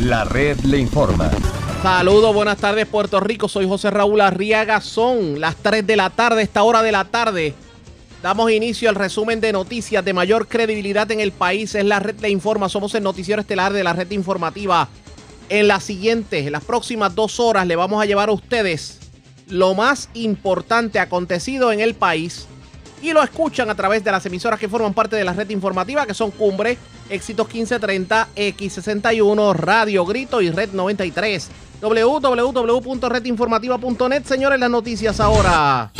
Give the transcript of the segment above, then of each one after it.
La red le informa. Saludos, buenas tardes Puerto Rico. Soy José Raúl Arriaga. Son las 3 de la tarde, esta hora de la tarde. Damos inicio al resumen de noticias de mayor credibilidad en el país. Es la red Le Informa. Somos el noticiero estelar de la red informativa. En las siguientes, en las próximas dos horas, le vamos a llevar a ustedes lo más importante acontecido en el país. Y lo escuchan a través de las emisoras que forman parte de la red informativa, que son Cumbre, Éxitos 1530, X61, Radio Grito y Red 93 www.redinformativa.net. Señores, las noticias ahora.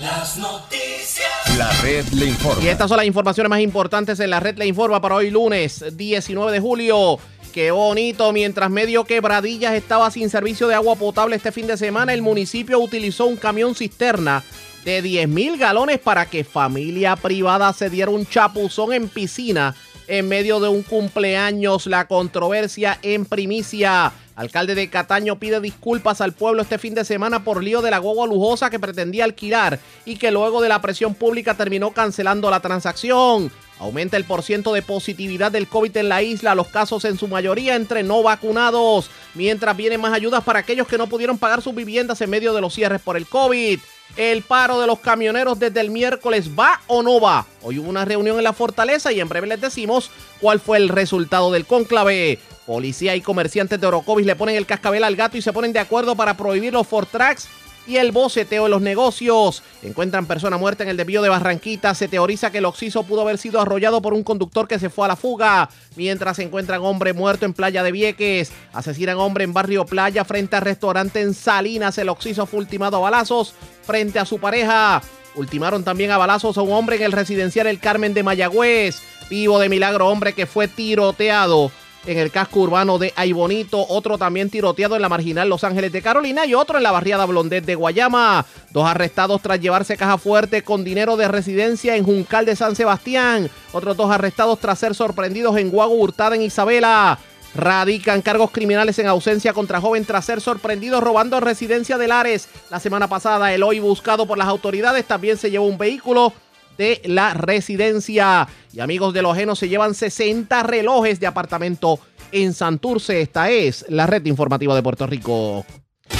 Las noticias. La red le informa. Y estas son las informaciones más importantes en la red Le Informa para hoy lunes 19 de julio. Qué bonito, mientras medio quebradillas estaba sin servicio de agua potable este fin de semana, el municipio utilizó un camión cisterna de 10 mil galones para que familia privada se diera un chapuzón en piscina en medio de un cumpleaños. La controversia en primicia. Alcalde de Cataño pide disculpas al pueblo este fin de semana por lío de la guagua lujosa que pretendía alquilar y que luego de la presión pública terminó cancelando la transacción. Aumenta el porciento de positividad del COVID en la isla, los casos en su mayoría entre no vacunados, mientras vienen más ayudas para aquellos que no pudieron pagar sus viviendas en medio de los cierres por el COVID. El paro de los camioneros desde el miércoles va o no va. Hoy hubo una reunión en la fortaleza y en breve les decimos cuál fue el resultado del cónclave. Policía y comerciantes de Orocovis le ponen el cascabel al gato y se ponen de acuerdo para prohibir los Fortrax y el boceteo en los negocios. Encuentran persona muerta en el desvío de Barranquita. Se teoriza que el Oxiso pudo haber sido arrollado por un conductor que se fue a la fuga. Mientras se encuentran hombre muerto en Playa de Vieques. Asesinan hombre en Barrio Playa frente al restaurante en Salinas. El Oxiso fue ultimado a balazos frente a su pareja. Ultimaron también a balazos a un hombre en el residencial El Carmen de Mayagüez. Vivo de milagro hombre que fue tiroteado en el casco urbano de Aybonito, otro también tiroteado en la marginal Los Ángeles de Carolina y otro en la barriada Blondet de Guayama. Dos arrestados tras llevarse caja fuerte con dinero de residencia en Juncal de San Sebastián. Otros dos arrestados tras ser sorprendidos en Guago Hurtada en Isabela. Radican cargos criminales en ausencia contra joven tras ser sorprendido robando residencia de Lares. La semana pasada, el hoy buscado por las autoridades también se llevó un vehículo de la residencia. Y amigos de los ajenos se llevan 60 relojes de apartamento en Santurce. Esta es la red informativa de Puerto Rico.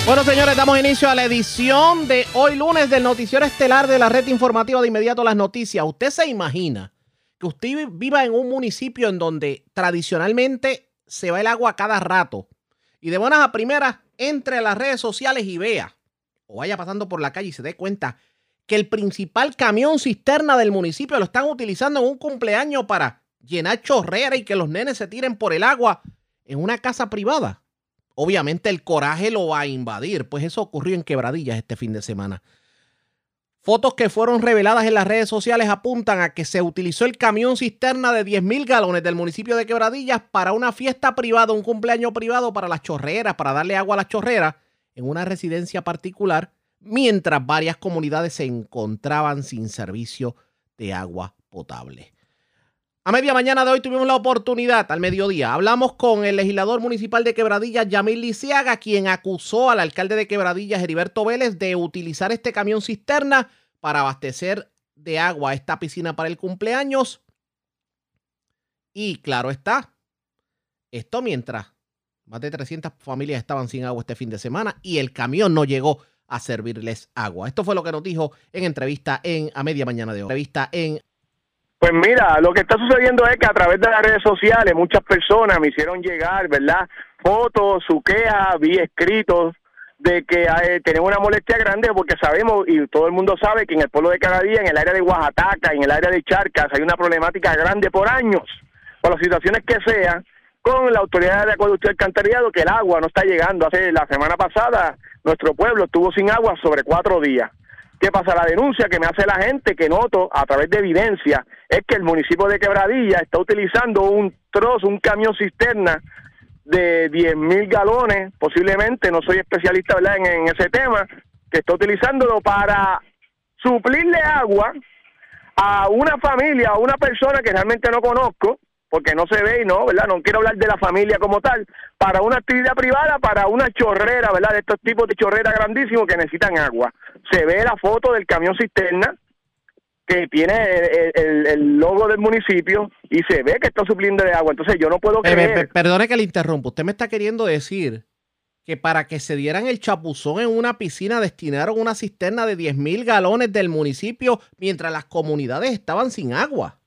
Bueno, señores, damos inicio a la edición de hoy lunes del noticiero estelar de la red informativa de inmediato las noticias. ¿Usted se imagina que usted viva en un municipio en donde tradicionalmente se va el agua cada rato y de buenas a primeras entre las redes sociales y vea o vaya pasando por la calle y se dé cuenta que el principal camión cisterna del municipio lo están utilizando en un cumpleaños para llenar chorrera y que los nenes se tiren por el agua en una casa privada. Obviamente el coraje lo va a invadir, pues eso ocurrió en Quebradillas este fin de semana. Fotos que fueron reveladas en las redes sociales apuntan a que se utilizó el camión cisterna de 10.000 galones del municipio de Quebradillas para una fiesta privada, un cumpleaños privado para las chorreras, para darle agua a las chorreras en una residencia particular mientras varias comunidades se encontraban sin servicio de agua potable. A media mañana de hoy tuvimos la oportunidad, al mediodía, hablamos con el legislador municipal de Quebradillas, Yamil Lisiaga, quien acusó al alcalde de Quebradillas, Heriberto Vélez, de utilizar este camión cisterna para abastecer de agua esta piscina para el cumpleaños. Y claro está, esto mientras más de 300 familias estaban sin agua este fin de semana y el camión no llegó a servirles agua. Esto fue lo que nos dijo en entrevista en a media mañana de hoy. Entrevista en Pues mira, lo que está sucediendo es que a través de las redes sociales muchas personas me hicieron llegar, ¿verdad? Fotos, su queja, vi escritos de que eh, tenemos una molestia grande porque sabemos y todo el mundo sabe que en el pueblo de Canadía, en el área de Oaxaca, en el área de Charcas, hay una problemática grande por años, por las situaciones que sean, con la autoridad de acueducto y alcantarillado, que el agua no está llegando. Hace la semana pasada nuestro pueblo estuvo sin agua sobre cuatro días. ¿Qué pasa? La denuncia que me hace la gente, que noto a través de evidencia, es que el municipio de Quebradilla está utilizando un trozo, un camión cisterna de 10 mil galones, posiblemente, no soy especialista. En, en ese tema, que está utilizándolo para suplirle agua a una familia, a una persona que realmente no conozco, porque no se ve y no, ¿verdad? No quiero hablar de la familia como tal, para una actividad privada, para una chorrera, ¿verdad? De estos tipos de chorrera grandísimos que necesitan agua. Se ve la foto del camión cisterna, que tiene el, el- el logo del municipio y se ve que está supliendo de agua. Entonces yo no puedo Eh, creer. pe- perdone que le interrumpa. Usted me está queriendo decir que para que se dieran el chapuzón en una piscina destinaron una cisterna de 10 mil galones del municipio mientras las comunidades estaban sin agua.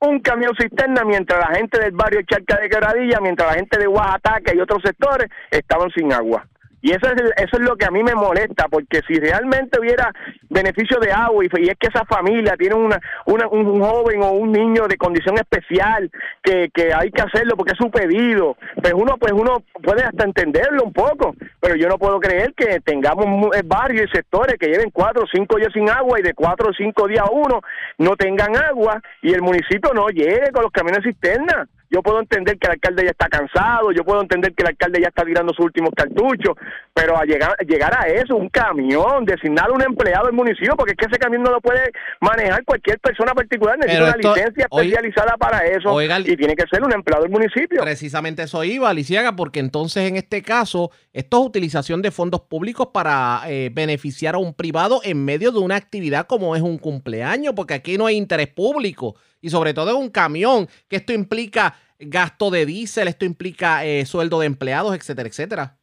Un camión cisterna mientras la gente del barrio Charca de Quebradilla, mientras la gente de Oaxaca y otros sectores estaban sin agua. Y eso es, eso es lo que a mí me molesta, porque si realmente hubiera beneficio de agua y, es que esa familia tiene una, una- un joven o un niño de condición especial que, que hay que hacerlo porque es su pedido, pues uno pues uno puede hasta entenderlo un poco, pero yo no puedo creer que tengamos mu- eh, barrios y sectores que lleven cuatro o cinco días sin agua y de cuatro o cinco días a uno no tengan agua y el municipio no llegue con los camiones cisterna. Yo puedo entender que el alcalde ya está cansado, yo puedo entender que el alcalde ya está tirando sus últimos cartuchos, pero a llegar, llegar a eso, un camión, designar a un empleado del municipio, porque es que ese camión no lo puede manejar cualquier persona particular, necesita una licencia oiga- especializada para eso oiga, y tiene que ser un empleado del municipio. Precisamente eso iba, Lisiaga, porque entonces en este caso, esto es utilización de fondos públicos para eh, beneficiar a un privado en medio de una actividad como es un cumpleaños, porque aquí no hay interés público y sobre todo en un camión, que esto implica gasto de diésel, esto implica eh, sueldo de empleados, etcétera, etcétera.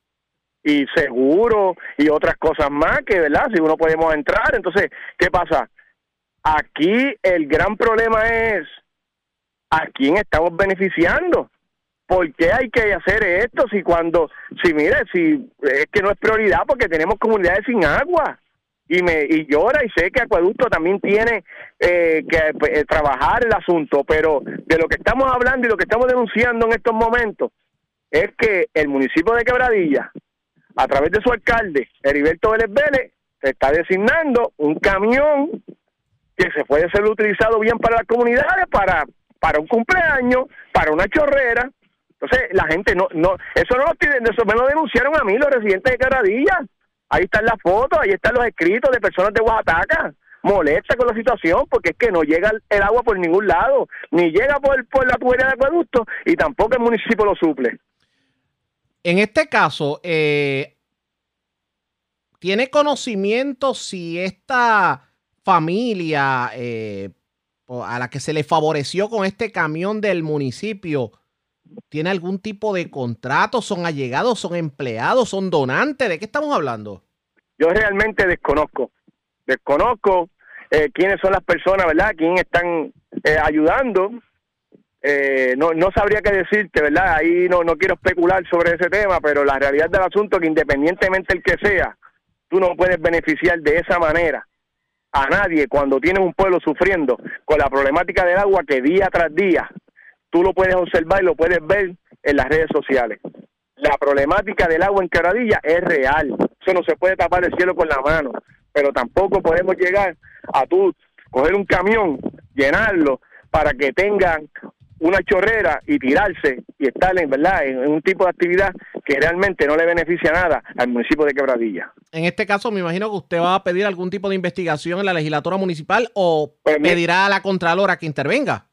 y seguro y otras cosas más que, ¿verdad? Si uno podemos entrar, entonces, ¿qué pasa? Aquí el gran problema es a quién estamos beneficiando. ¿Por qué hay que hacer esto si cuando, si mire, si es que no es prioridad porque tenemos comunidades sin agua? Y me y llora y sé que Acueducto también tiene eh, que eh, trabajar el asunto, pero de lo que estamos hablando y lo que estamos denunciando en estos momentos es que el municipio de Quebradilla a través de su alcalde, Heriberto Vélez Vélez, se está designando un camión que se puede ser utilizado bien para las comunidades, para, para un cumpleaños, para una chorrera. Entonces, la gente no, no, eso no lo tienen, eso me lo denunciaron a mí los residentes de Caradilla. Ahí están las fotos, ahí están los escritos de personas de Oaxaca, molesta con la situación porque es que no llega el, agua por ningún lado, ni llega por, la tubería de acueducto y tampoco el municipio lo suple. En este caso, eh, ¿tiene conocimiento si esta familia eh, a la que se le favoreció con este camión del municipio tiene algún tipo de contrato? ¿Son allegados? ¿Son empleados? ¿Son donantes? ¿De qué estamos hablando? yo realmente desconozco, desconozco eh, quiénes son las personas, ¿verdad? ¿Quién están eh, ayudando? Eh, no, no sabría qué decirte, ¿verdad? Ahí no, no quiero especular sobre ese tema, pero la realidad del asunto es que independientemente el que sea, tú no puedes beneficiar de esa manera a nadie cuando tienes un pueblo sufriendo con la problemática del agua que día tras día tú lo puedes observar y lo puedes ver en las redes sociales. La problemática del agua en Quebradilla es real. Eso no se puede tapar el cielo con la mano. Pero tampoco podemos llegar a tú coger un camión, llenarlo para que tengan una chorrera y tirarse y estar en verdad en, un tipo de actividad que realmente no le beneficia nada al municipio de Quebradilla. En este caso, me imagino que usted va a pedir algún tipo de investigación en la legislatura municipal o Pues mira- pedirá a la Contralora que intervenga.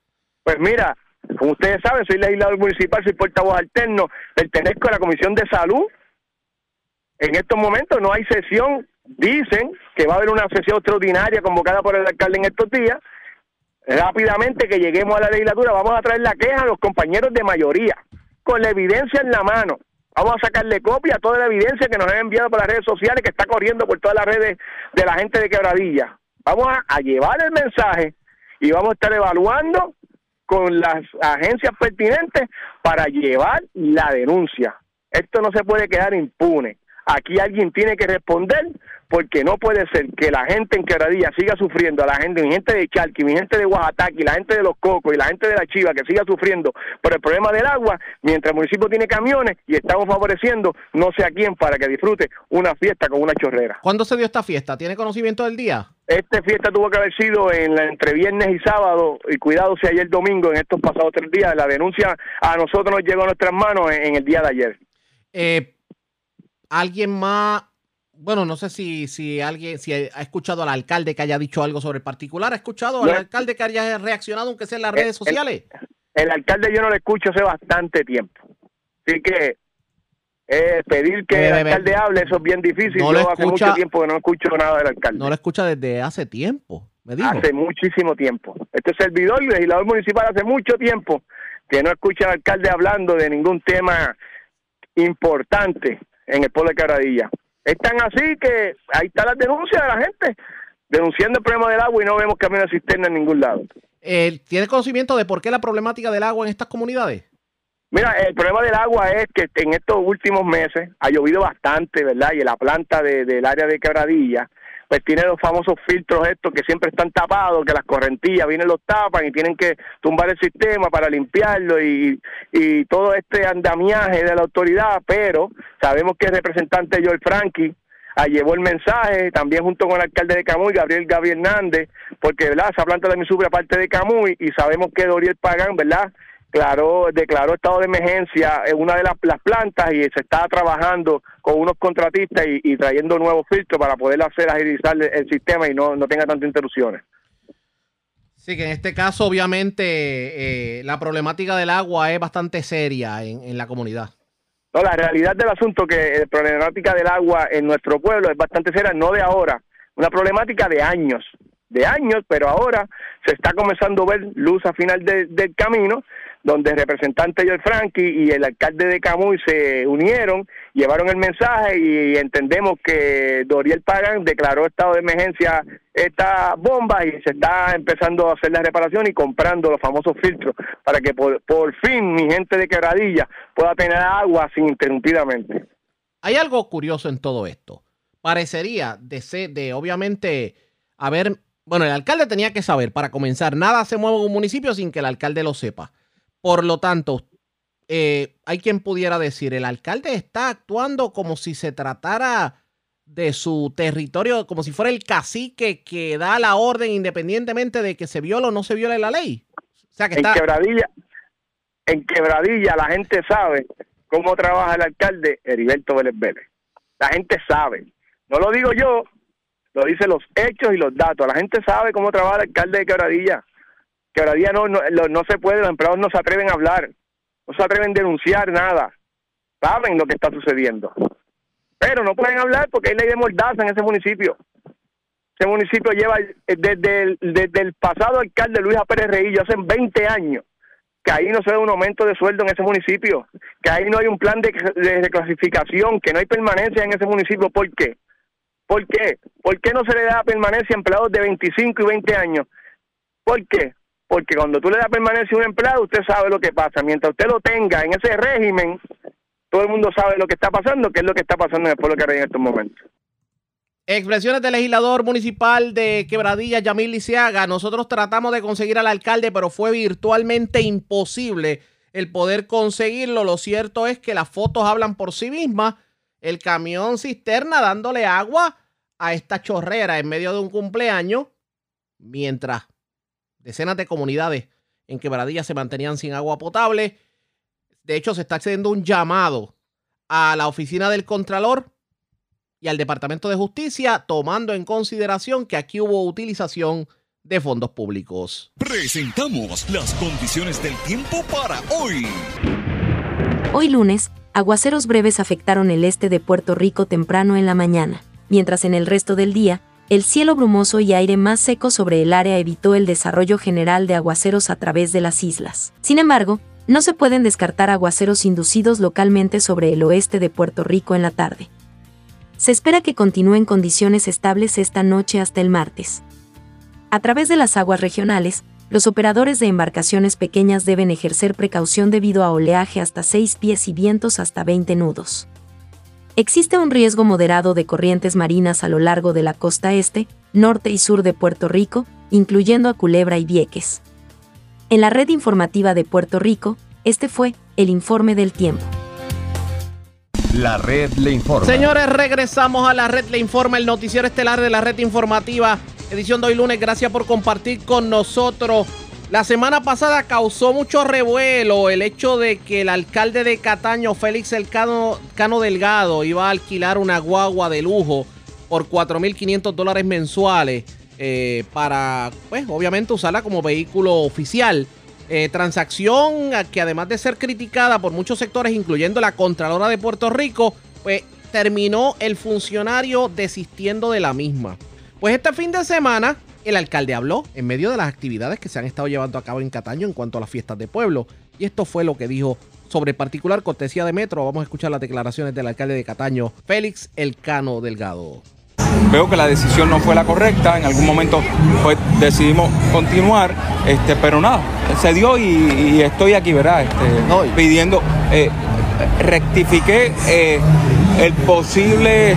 Pues mira, como ustedes saben, soy legislador municipal, soy portavoz alterno, pertenezco a la Comisión de Salud. En estos momentos no hay sesión, dicen que va a haber una sesión extraordinaria convocada por el alcalde en estos días. Rápidamente que lleguemos a la legislatura, vamos a traer la queja a los compañeros de mayoría, con la evidencia en la mano. Vamos a sacarle copia a toda la evidencia que nos han enviado por las redes sociales, que está corriendo por todas las redes de la gente de Quebradilla. Vamos a, a llevar el mensaje y vamos a estar evaluando con las agencias pertinentes para llevar la denuncia. Esto no se puede quedar impune. Aquí alguien tiene que responder porque no puede ser que la gente en Quebradilla siga sufriendo, a la gente, mi gente de Chalqui, mi gente de Oaxaca, la gente de Los Cocos y la gente de La Chiva que siga sufriendo por el problema del agua, mientras el municipio tiene camiones y estamos favoreciendo no sé a quién para que disfrute una fiesta con una chorrera. ¿Cuándo se dio esta fiesta? ¿Tiene conocimiento del día? Esta fiesta tuvo que haber sido en la, entre viernes y sábado, y cuidado si ayer domingo, en estos pasados tres días. La denuncia a nosotros nos llegó a nuestras manos en, en el día de ayer. Eh, ¿Alguien más? Bueno, no sé si, si alguien, si ha escuchado al alcalde que haya dicho algo sobre el particular. ¿Ha escuchado al No. alcalde que haya reaccionado, aunque sea en las Eh, redes el- sociales? El alcalde yo no lo escucho hace bastante tiempo. Así que eh, pedir que el alcalde hable, eso es bien difícil. No yo lo hace escucha- mucho tiempo que no escucho nada del alcalde. No lo escucha desde hace tiempo. Me dijo. Hace muchísimo tiempo. Este servidor, legislador municipal, hace mucho tiempo que no escucha al alcalde hablando de ningún tema importante en el pueblo de Quebradilla. Es tan así que ahí está la denuncia de la gente, denunciando el problema del agua y no vemos camino de cisterna en ningún lado. Eh, ¿Tiene conocimiento de por qué la problemática del agua en estas comunidades? Mira, el problema del agua es que en estos últimos meses ha llovido bastante, ¿verdad? Y la planta de- del área de Quebradilla, pues tiene los famosos filtros estos que siempre están tapados, que las correntillas vienen los tapan y tienen que tumbar el sistema para limpiarlo y, y todo este andamiaje de la autoridad, pero sabemos que el representante Joel Frankie ah, llevó el mensaje, también junto con el alcalde de Camuy, Gabriel Gabriel Hernández, porque ¿verdad? esa planta también sube aparte de Camuy y sabemos que Doriel Pagán, ¿verdad? Declaró, declaró estado de emergencia en una de las, las plantas y se está trabajando con unos contratistas y, y trayendo nuevos filtros para poder hacer agilizar el, sistema y no, no tenga tantas interrupciones. Sí, que en este caso, obviamente, eh, la problemática del agua es bastante seria en, en la comunidad. No, la realidad del asunto que la problemática del agua en nuestro pueblo es bastante seria, no de ahora, una problemática de años, de años, pero ahora se está comenzando a ver luz al final de- del camino, donde el representante Joel Frankie y el alcalde de Camuy se unieron, llevaron el mensaje y entendemos que Doriel Pagan declaró estado de emergencia esta bomba y se está empezando a hacer la reparación y comprando los famosos filtros para que por, por fin mi gente de Quebradilla pueda tener agua sin interrumpidamente. Hay algo curioso en todo esto. Parecería de ser, de obviamente, haber, bueno, el alcalde tenía que saber, para comenzar, nada se mueve en un municipio sin que el alcalde lo sepa. Por lo tanto, eh, hay quien pudiera decir, el alcalde está actuando como si se tratara de su territorio, como si fuera el cacique que da la orden independientemente de que se viola o no se viole la ley. O sea que En está... Quebradilla, en Quebradilla la gente sabe cómo trabaja el alcalde Heriberto Vélez Vélez. La gente sabe. No lo digo yo, lo dicen los hechos y los datos. La gente sabe cómo trabaja el alcalde de Quebradilla. Quebradilla no, no, lo- no se puede, los empleados no se atreven a hablar, no se atreven a denunciar nada. Saben lo que está sucediendo. Pero no pueden hablar porque hay ley de mordaza en ese municipio. Ese municipio lleva eh, desde el, desde el pasado alcalde Luis A. Pérez Reillo, hace 20 años, que ahí no se da un aumento de sueldo en ese municipio, que ahí no hay un plan de, de reclasificación, que no hay permanencia en ese municipio. ¿Por qué? ¿Por qué? ¿Por qué no se le da permanencia a empleados de 25 y 20 años? ¿Por qué? Porque cuando tú le das permanencia a un empleado, usted sabe lo que pasa. Mientras usted lo tenga en ese régimen, todo el mundo sabe lo que está pasando, que es lo que está pasando en el pueblo que en estos momentos. Expresiones del legislador municipal de Quebradilla, Yamil Lisiaga. Nosotros tratamos de conseguir al alcalde, pero fue virtualmente imposible el poder conseguirlo. Lo cierto es que las fotos hablan por sí mismas. El camión cisterna dándole agua a esta chorrera en medio de un cumpleaños, mientras decenas de comunidades en Quebradilla se mantenían sin agua potable. De hecho, se está haciendo un llamado a la oficina del Contralor y al Departamento de Justicia, tomando en consideración que aquí hubo utilización de fondos públicos. Presentamos las condiciones del tiempo para hoy. Hoy lunes, aguaceros breves afectaron el este de Puerto Rico temprano en la mañana, mientras en el resto del día, el cielo brumoso y aire más seco sobre el área evitó el desarrollo general de aguaceros a través de las islas. Sin embargo, no se pueden descartar aguaceros inducidos localmente sobre el oeste de Puerto Rico en la tarde. Se espera que continúen condiciones estables esta noche hasta el martes. A través de las aguas regionales, los operadores de embarcaciones pequeñas deben ejercer precaución debido a oleaje hasta 6 pies y vientos hasta 20 nudos. Existe un riesgo moderado de corrientes marinas a lo largo de la costa este, norte y sur de Puerto Rico, incluyendo a Culebra y Vieques. En la red informativa de Puerto Rico, este fue el informe del tiempo. La red le informa. Señores, regresamos a la red Le Informa, el noticiero estelar de la red informativa, edición de hoy lunes. Gracias por compartir con nosotros. La semana pasada causó mucho revuelo el hecho de que el alcalde de Cataño, Félix Elcano Cano Delgado, iba a alquilar una guagua de lujo por 4.500 dólares mensuales eh, para, pues, obviamente usarla como vehículo oficial. Eh, transacción que además de ser criticada por muchos sectores, incluyendo la Contralora de Puerto Rico, pues terminó el funcionario desistiendo de la misma. Pues este fin de semana, El alcalde habló en medio de las actividades que se han estado llevando a cabo en Cataño en cuanto a las fiestas de pueblo. Y esto fue lo que dijo sobre particular cortesía de Metro. Vamos a escuchar las declaraciones del alcalde de Cataño, Félix Elcano Delgado. Veo que la decisión no fue la correcta, en algún momento pues decidimos continuar, este, pero nada, se dio y, y estoy aquí, ¿verdad? Este, pidiendo, eh, rectifiqué eh, el posible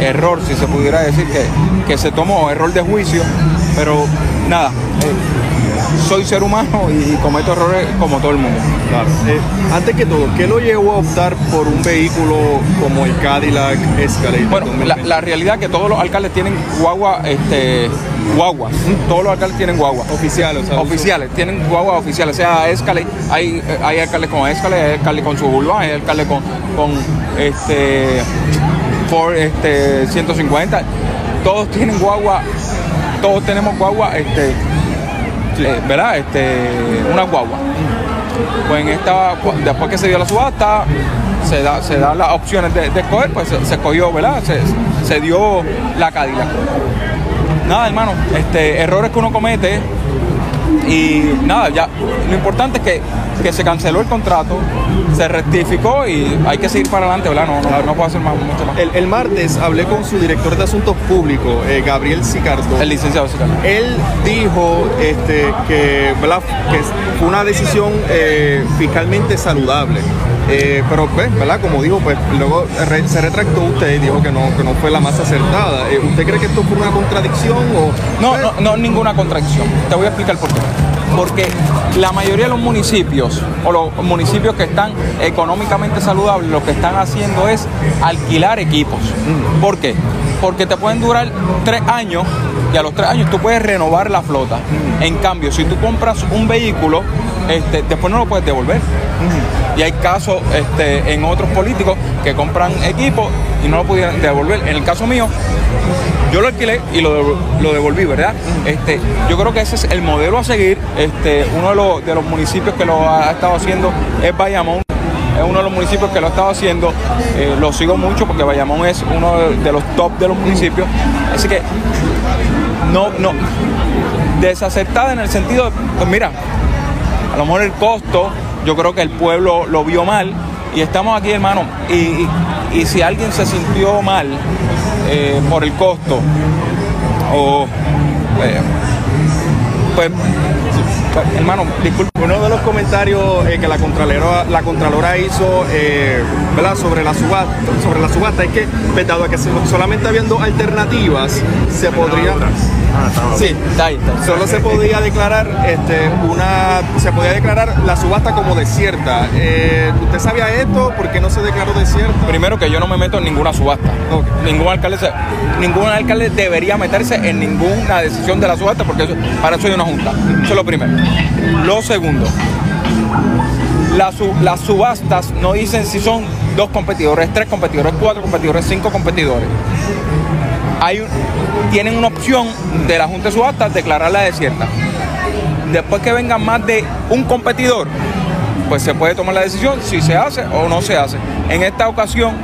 error, si se pudiera decir, que, que se tomó, error de juicio, pero nada, eh, soy ser humano y cometo errores como todo el mundo. Claro. Eh, antes que todo, ¿qué lo llevó a optar por un vehículo como el Cadillac Escalade? Bueno, la, la realidad es que todos los alcaldes tienen guagua, este, guaguas. Todos los alcaldes tienen guaguas. Oficiales, o sea, Oficiales, tienen guaguas oficiales. O sea, Escalade, hay, hay alcaldes con Escalade, hay alcaldes con Suburban, hay alcaldes con, con este, Ford este, 150. Todos tienen guagua, todos tenemos guagua, este, eh, ¿verdad? Este, una guagua. Pues en esta, después que se dio la subasta, se da, se dan las opciones de, de escoger, pues se, se escogió, ¿verdad? Se, se dio la Cadillac. Nada, hermano, este, errores que uno comete y nada, ya lo importante es que, que se canceló el contrato, se rectificó y hay que seguir para adelante, ¿verdad? No, no, no puedo hacer más, mucho más. El, el martes hablé con su director de Asuntos Públicos, eh, Gabriel Sicardo. El licenciado Sicardo. Él dijo este, que, ¿verdad? que fue una decisión eh, fiscalmente saludable. Eh, pero, pues, ¿verdad? Como dijo, pues luego re- se retractó usted y dijo que no, que no fue la más acertada. Eh, ¿Usted cree que esto fue una contradicción o...? No, no, no, ninguna contradicción. Te voy a explicar por qué. Porque la mayoría de los municipios o los municipios que están económicamente saludables lo que están haciendo es alquilar equipos. ¿Por qué? Porque te pueden durar tres años y a los tres años tú puedes renovar la flota. En cambio, si tú compras un vehículo, este, después no lo puedes devolver. Y hay casos este, en otros políticos que compran equipos y no lo pudieran devolver. En el caso mío, yo lo alquilé y lo, lo devolví, ¿verdad? Este, yo creo que ese es el modelo a seguir. Este, uno de los, de los municipios que lo ha estado haciendo es Bayamón. Es uno de los municipios que lo ha estado haciendo. Eh, lo sigo mucho porque Bayamón es uno de, de los top de los municipios. Así que no, no, desacertada en el sentido de, pues mira, a lo mejor el costo, yo creo que el pueblo lo vio mal y estamos aquí, hermano. Y, y- y si alguien se sintió mal eh, por el costo, o eh, pues, pues, hermano, disculpe. Uno de los comentarios eh, que la Contralora, la Contralora hizo eh, ¿verdad? Sobre, la subasta, sobre la subasta es que, pues, dado que solamente habiendo alternativas, se podría... Sí, Está ahí, está ahí. solo se podía declarar este, una se podía declarar la subasta como desierta. Eh, ¿Usted sabía esto? ¿Por qué no se declaró desierta? Primero que yo no me meto en ninguna subasta. Ningún alcalde se- ningún alcalde debería meterse en ninguna decisión de la subasta porque eso- para eso hay una junta. Eso es lo primero. Lo segundo, las subastas no dicen si son dos competidores, tres competidores, cuatro competidores, cinco competidores. Hay tienen una opción de la Junta de Subastas declararla desierta. Después que vengan más de un competidor, pues se puede tomar la decisión si se hace o no se hace. En esta ocasión,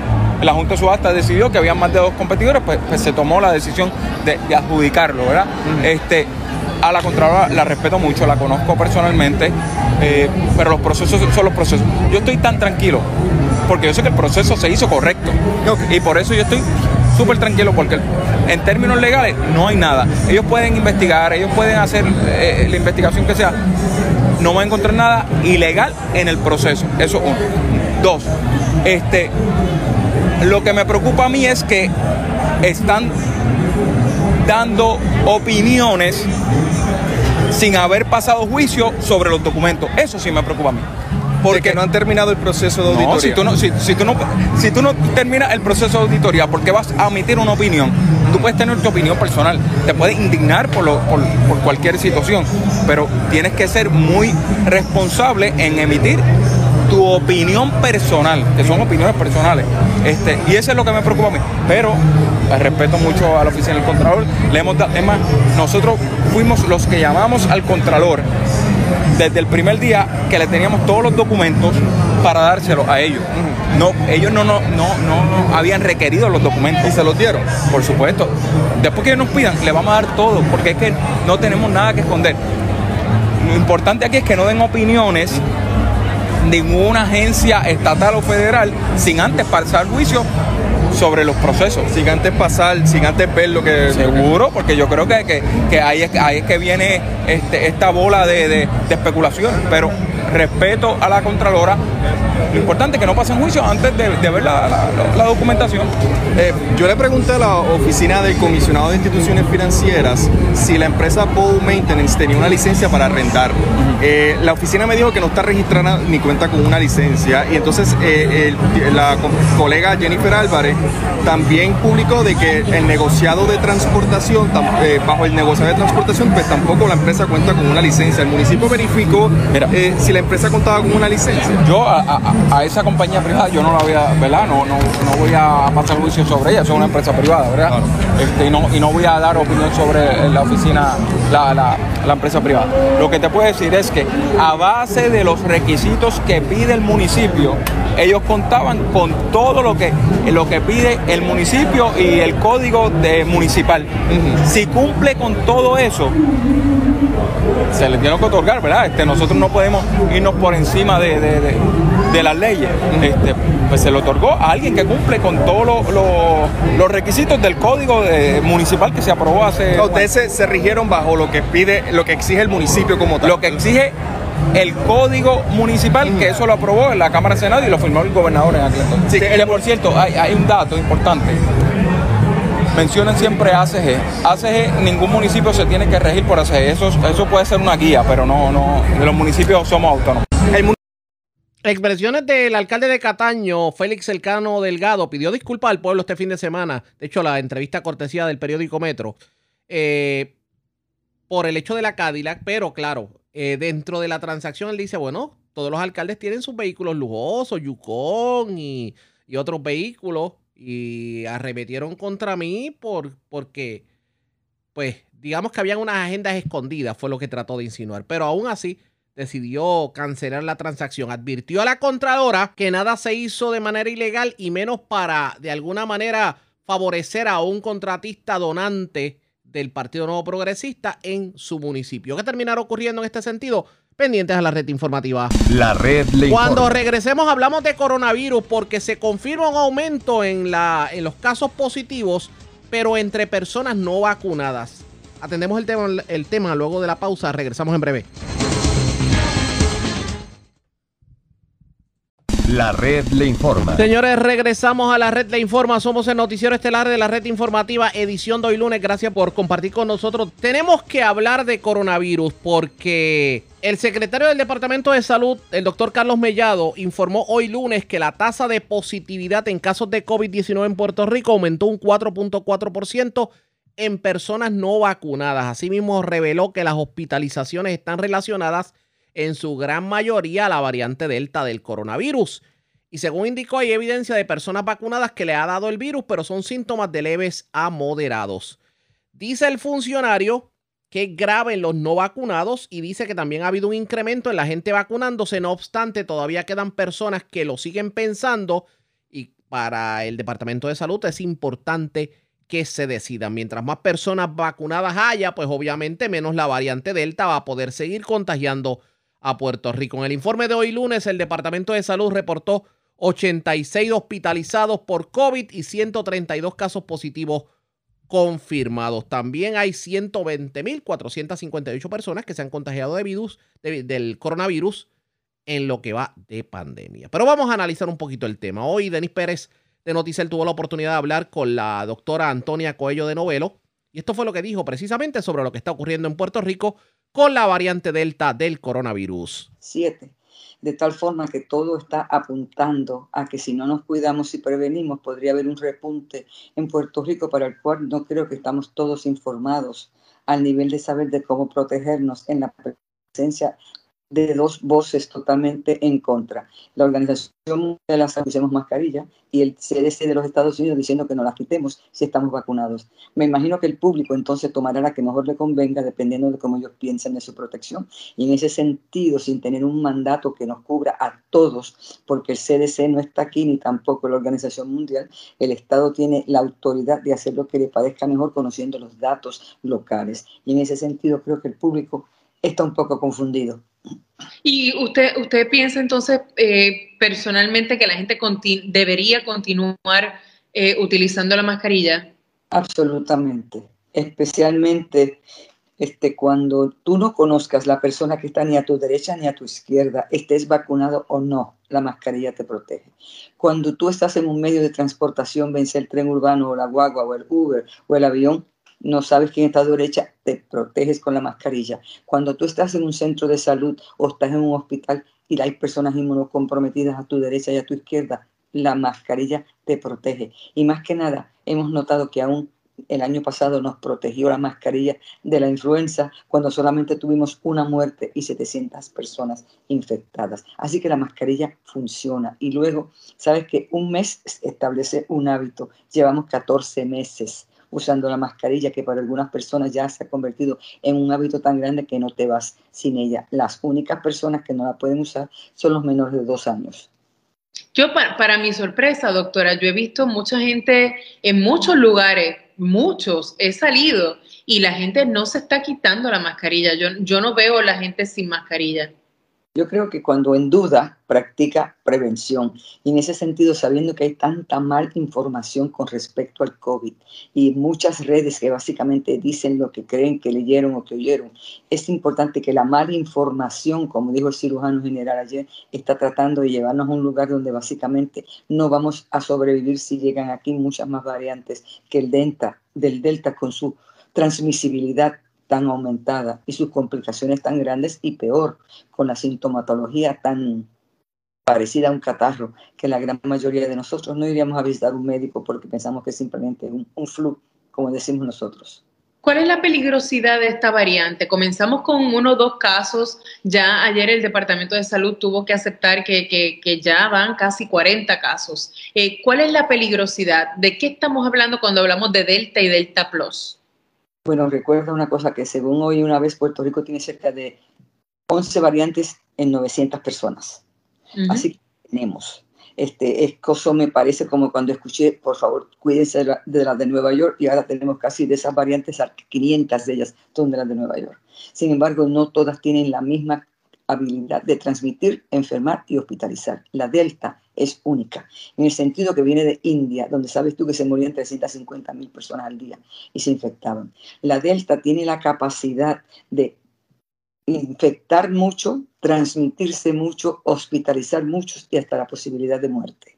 la Junta de Subastas decidió que había más de dos competidores, pues, pues se tomó la decisión de, de adjudicarlo, ¿verdad? Este, a la Contralora la respeto mucho, la conozco personalmente, eh, pero los procesos son los procesos. Yo estoy tan tranquilo, porque yo sé que el proceso se hizo correcto. Y por eso yo estoy súper tranquilo, porque en términos legales no hay nada. Ellos pueden investigar, ellos pueden hacer eh, la investigación que sea. No va a encontrar nada ilegal en el proceso. Eso uno. Dos, este, lo que me preocupa a mí es que están dando opiniones sin haber pasado juicio sobre los documentos. Eso sí me preocupa a mí. Porque no han terminado el proceso de auditoría. No, si tú no, si, si tú no, si tú no terminas el proceso de auditoría, porque vas a emitir una opinión? Tú puedes tener tu opinión personal, te puedes indignar por, lo- por, por cualquier situación, pero tienes que ser muy responsable en emitir tu opinión personal, que son opiniones personales. Este, y eso es lo que me preocupa a mí. Pero eh, respeto mucho a la oficina del Contralor. Le hemos dado, es más, nosotros fuimos los que llamamos al Contralor desde el primer día que le teníamos todos los documentos para dárselo a ellos. No, ellos no, no, no, no, no habían requerido los documentos. ¿Y se los dieron? Por supuesto. Después que ellos nos pidan, le vamos a dar todo, porque es que no tenemos nada que esconder. Lo importante aquí es que no den opiniones ninguna agencia estatal o federal sin antes pasar juicio sobre los procesos. Sin antes pasar, sin antes ver lo que... Seguro, porque yo creo que, que, que ahí, es, ahí es que viene este, esta bola de, de- de especulación. Pero respeto a la Contralora. Lo importante es que no pasen juicio antes de, de ver la, la- la- la documentación. Eh, yo le pregunté a la oficina del comisionado de instituciones financieras si la empresa Bow Maintenance tenía una licencia para arrendar. Eh, la oficina me dijo que no está registrada ni cuenta con una licencia y entonces eh, el- la co- colega Jennifer Álvarez también publicó de que el negociado de transportación, tam- bajo el negociado de transportación, pues tampoco la empresa cuenta con una licencia. El municipio verificó si la empresa contaba con una licencia. Yo a, a- a esa compañía privada yo no la voy a, ¿verdad? No, no, no voy a pasar juicio sobre ella, es una empresa privada, ¿verdad? Este, y, no, y no voy a dar opinión sobre la oficina, la, la- la empresa privada. Lo que te puedo decir es que a base de los requisitos que pide el municipio, ellos contaban con todo lo que, lo que pide el municipio y el código de municipal. Si cumple con todo eso, se le tiene que otorgar, ¿verdad? Este, nosotros no podemos irnos por encima de, de- de- de las leyes. Este, pues se le otorgó a alguien que cumple con todos lo- lo- los requisitos del código municipal que se aprobó hace... Ustedes se, se rigieron bajo lo que pide, lo que exige el municipio como tal. Lo que exige el código municipal, que eso lo aprobó en la Cámara de Senado y lo firmó el gobernador en aquel entonces. Sí, por cierto, hay, hay un dato importante. Mencionan siempre ACG. ACG, ningún municipio se tiene que regir por ACG. Eso, eso puede ser una guía, pero no, no, los municipios somos autónomos. El Expresiones del alcalde de Cataño, Félix Elcano Delgado, pidió disculpas al pueblo este fin de semana. De hecho, la entrevista cortesía del periódico Metro. eh, por el hecho de la Cadillac, pero claro, eh, dentro de la transacción él dice, bueno, todos los alcaldes tienen sus vehículos lujosos, Yukon y, y otros vehículos, y arremetieron contra mí por, porque, pues, digamos que habían unas agendas escondidas, fue lo que trató de insinuar, pero aún así decidió cancelar la transacción. Advirtió a la Contralora que nada se hizo de manera ilegal y menos para, de alguna manera, favorecer a un contratista donante del Partido Nuevo Progresista en su municipio. ¿Qué terminará ocurriendo en este sentido? Pendientes a la red informativa. La red le Cuando regresemos hablamos de coronavirus porque se confirma un aumento en, la, en los casos positivos, pero entre personas no vacunadas. Atendemos el tema, el tema luego de la pausa. Regresamos en breve. La red le informa. Señores, regresamos a la red Le Informa. Somos el noticiero estelar de la red informativa, edición de hoy lunes. Gracias por compartir con nosotros. Tenemos que hablar de coronavirus porque el secretario del Departamento de Salud, el doctor Carlos Mellado, informó hoy lunes que la tasa de positividad en casos de COVID-19 en Puerto Rico aumentó un 4.4% en personas no vacunadas. Asimismo, reveló que las hospitalizaciones están relacionadas en su gran mayoría la variante Delta del coronavirus. Y según indicó, hay evidencia de personas vacunadas que le ha dado el virus, pero son síntomas de leves a moderados. Dice el funcionario que es grave en los no vacunados y dice que también ha habido un incremento en la gente vacunándose. No obstante, todavía quedan personas que lo siguen pensando y para el Departamento de Salud es importante que se decidan. Mientras más personas vacunadas haya, pues obviamente menos la variante Delta va a poder seguir contagiando a Puerto Rico. En el informe de hoy lunes, el Departamento de Salud reportó 86 hospitalizados por COVID y 132 casos positivos confirmados. También hay 120.458 personas que se han contagiado de virus, de- del coronavirus en lo que va de pandemia. Pero vamos a analizar un poquito el tema. Hoy Denis Pérez de Noticel tuvo la oportunidad de hablar con la doctora Antonia Coello de Novelo y esto fue lo que dijo precisamente sobre lo que está ocurriendo en Puerto Rico con la variante Delta del coronavirus. 7. De tal forma que todo está apuntando a que si no nos cuidamos y prevenimos, podría haber un repunte en Puerto Rico para el cual no creo que estamos todos informados al nivel de saber de cómo protegernos en la presencia de dos voces totalmente en contra. La Organización Mundial de la Salud usemos mascarilla y el CDC de los Estados Unidos diciendo que no las quitemos si estamos vacunados. Me imagino que el público entonces tomará la que mejor le convenga dependiendo de cómo ellos piensen de su protección. Y en ese sentido, sin tener un mandato que nos cubra a todos, porque el CDC no está aquí ni tampoco la Organización Mundial, el Estado tiene la autoridad de hacer lo que le parezca mejor conociendo los datos locales. Y en ese sentido creo que el público está un poco confundido. ¿Y usted, usted piensa entonces eh, personalmente que la gente debería continuar eh, utilizando la mascarilla? Absolutamente, especialmente este, cuando tú no conozcas la persona que está ni a tu derecha ni a tu izquierda, estés vacunado o no, la mascarilla te protege. Cuando tú estás en un medio de transportación, vence el tren urbano o la guagua o el Uber o el avión, no sabes quién está a tu derecha, te proteges con la mascarilla. Cuando tú estás en un centro de salud o estás en un hospital y hay personas inmunocomprometidas a tu derecha y a tu izquierda, la mascarilla te protege. Y más que nada, hemos notado que aún el año pasado nos protegió la mascarilla de la influenza cuando solamente tuvimos una muerte y 700 personas infectadas. Así que la mascarilla funciona. Y luego, sabes que un mes establece un hábito. Llevamos 14 meses usando la mascarilla, que para algunas personas ya se ha convertido en un hábito tan grande que no te vas sin ella. Las únicas personas que no la pueden usar son los menores de dos años. Yo, para, mi sorpresa, doctora, yo he visto mucha gente en muchos lugares, muchos, he salido y la gente no se está quitando la mascarilla. Yo, yo no veo a la gente sin mascarilla. Yo creo que cuando en duda, practica prevención. Y en ese sentido, sabiendo que hay tanta mal información con respecto al COVID y muchas redes que básicamente dicen lo que creen que leyeron o que oyeron, es importante que la mala información, como dijo el cirujano general ayer, está tratando de llevarnos a un lugar donde básicamente no vamos a sobrevivir si llegan aquí muchas más variantes que el Delta, del Delta con su transmisibilidad tan aumentada y sus complicaciones tan grandes y peor, con la sintomatología tan parecida a un catarro, que la gran mayoría de nosotros no iríamos a visitar un médico porque pensamos que es simplemente un, un flu, como decimos nosotros. ¿Cuál es la peligrosidad de esta variante? Comenzamos con uno o dos casos. Ya ayer el Departamento de Salud tuvo que aceptar que, ya van casi 40 casos. Eh, ¿Cuál es la peligrosidad? ¿De qué estamos hablando cuando hablamos de Delta y Delta Plus? Bueno, recuerda una cosa que según hoy una vez Puerto Rico tiene cerca de 11 variantes en 900 personas. Así que tenemos. Este, eso me parece como cuando escuché, por favor, cuídense de las de, Nueva York y ahora tenemos casi de esas variantes, 500 de ellas son de las de Nueva York. Sin embargo, no todas tienen la misma habilidad de transmitir, enfermar y hospitalizar. La Delta es única, en el sentido que viene de India, donde sabes tú que se morían 350 mil personas al día y se infectaban. La Delta tiene la capacidad de infectar mucho, transmitirse mucho, hospitalizar muchos y hasta la posibilidad de muerte.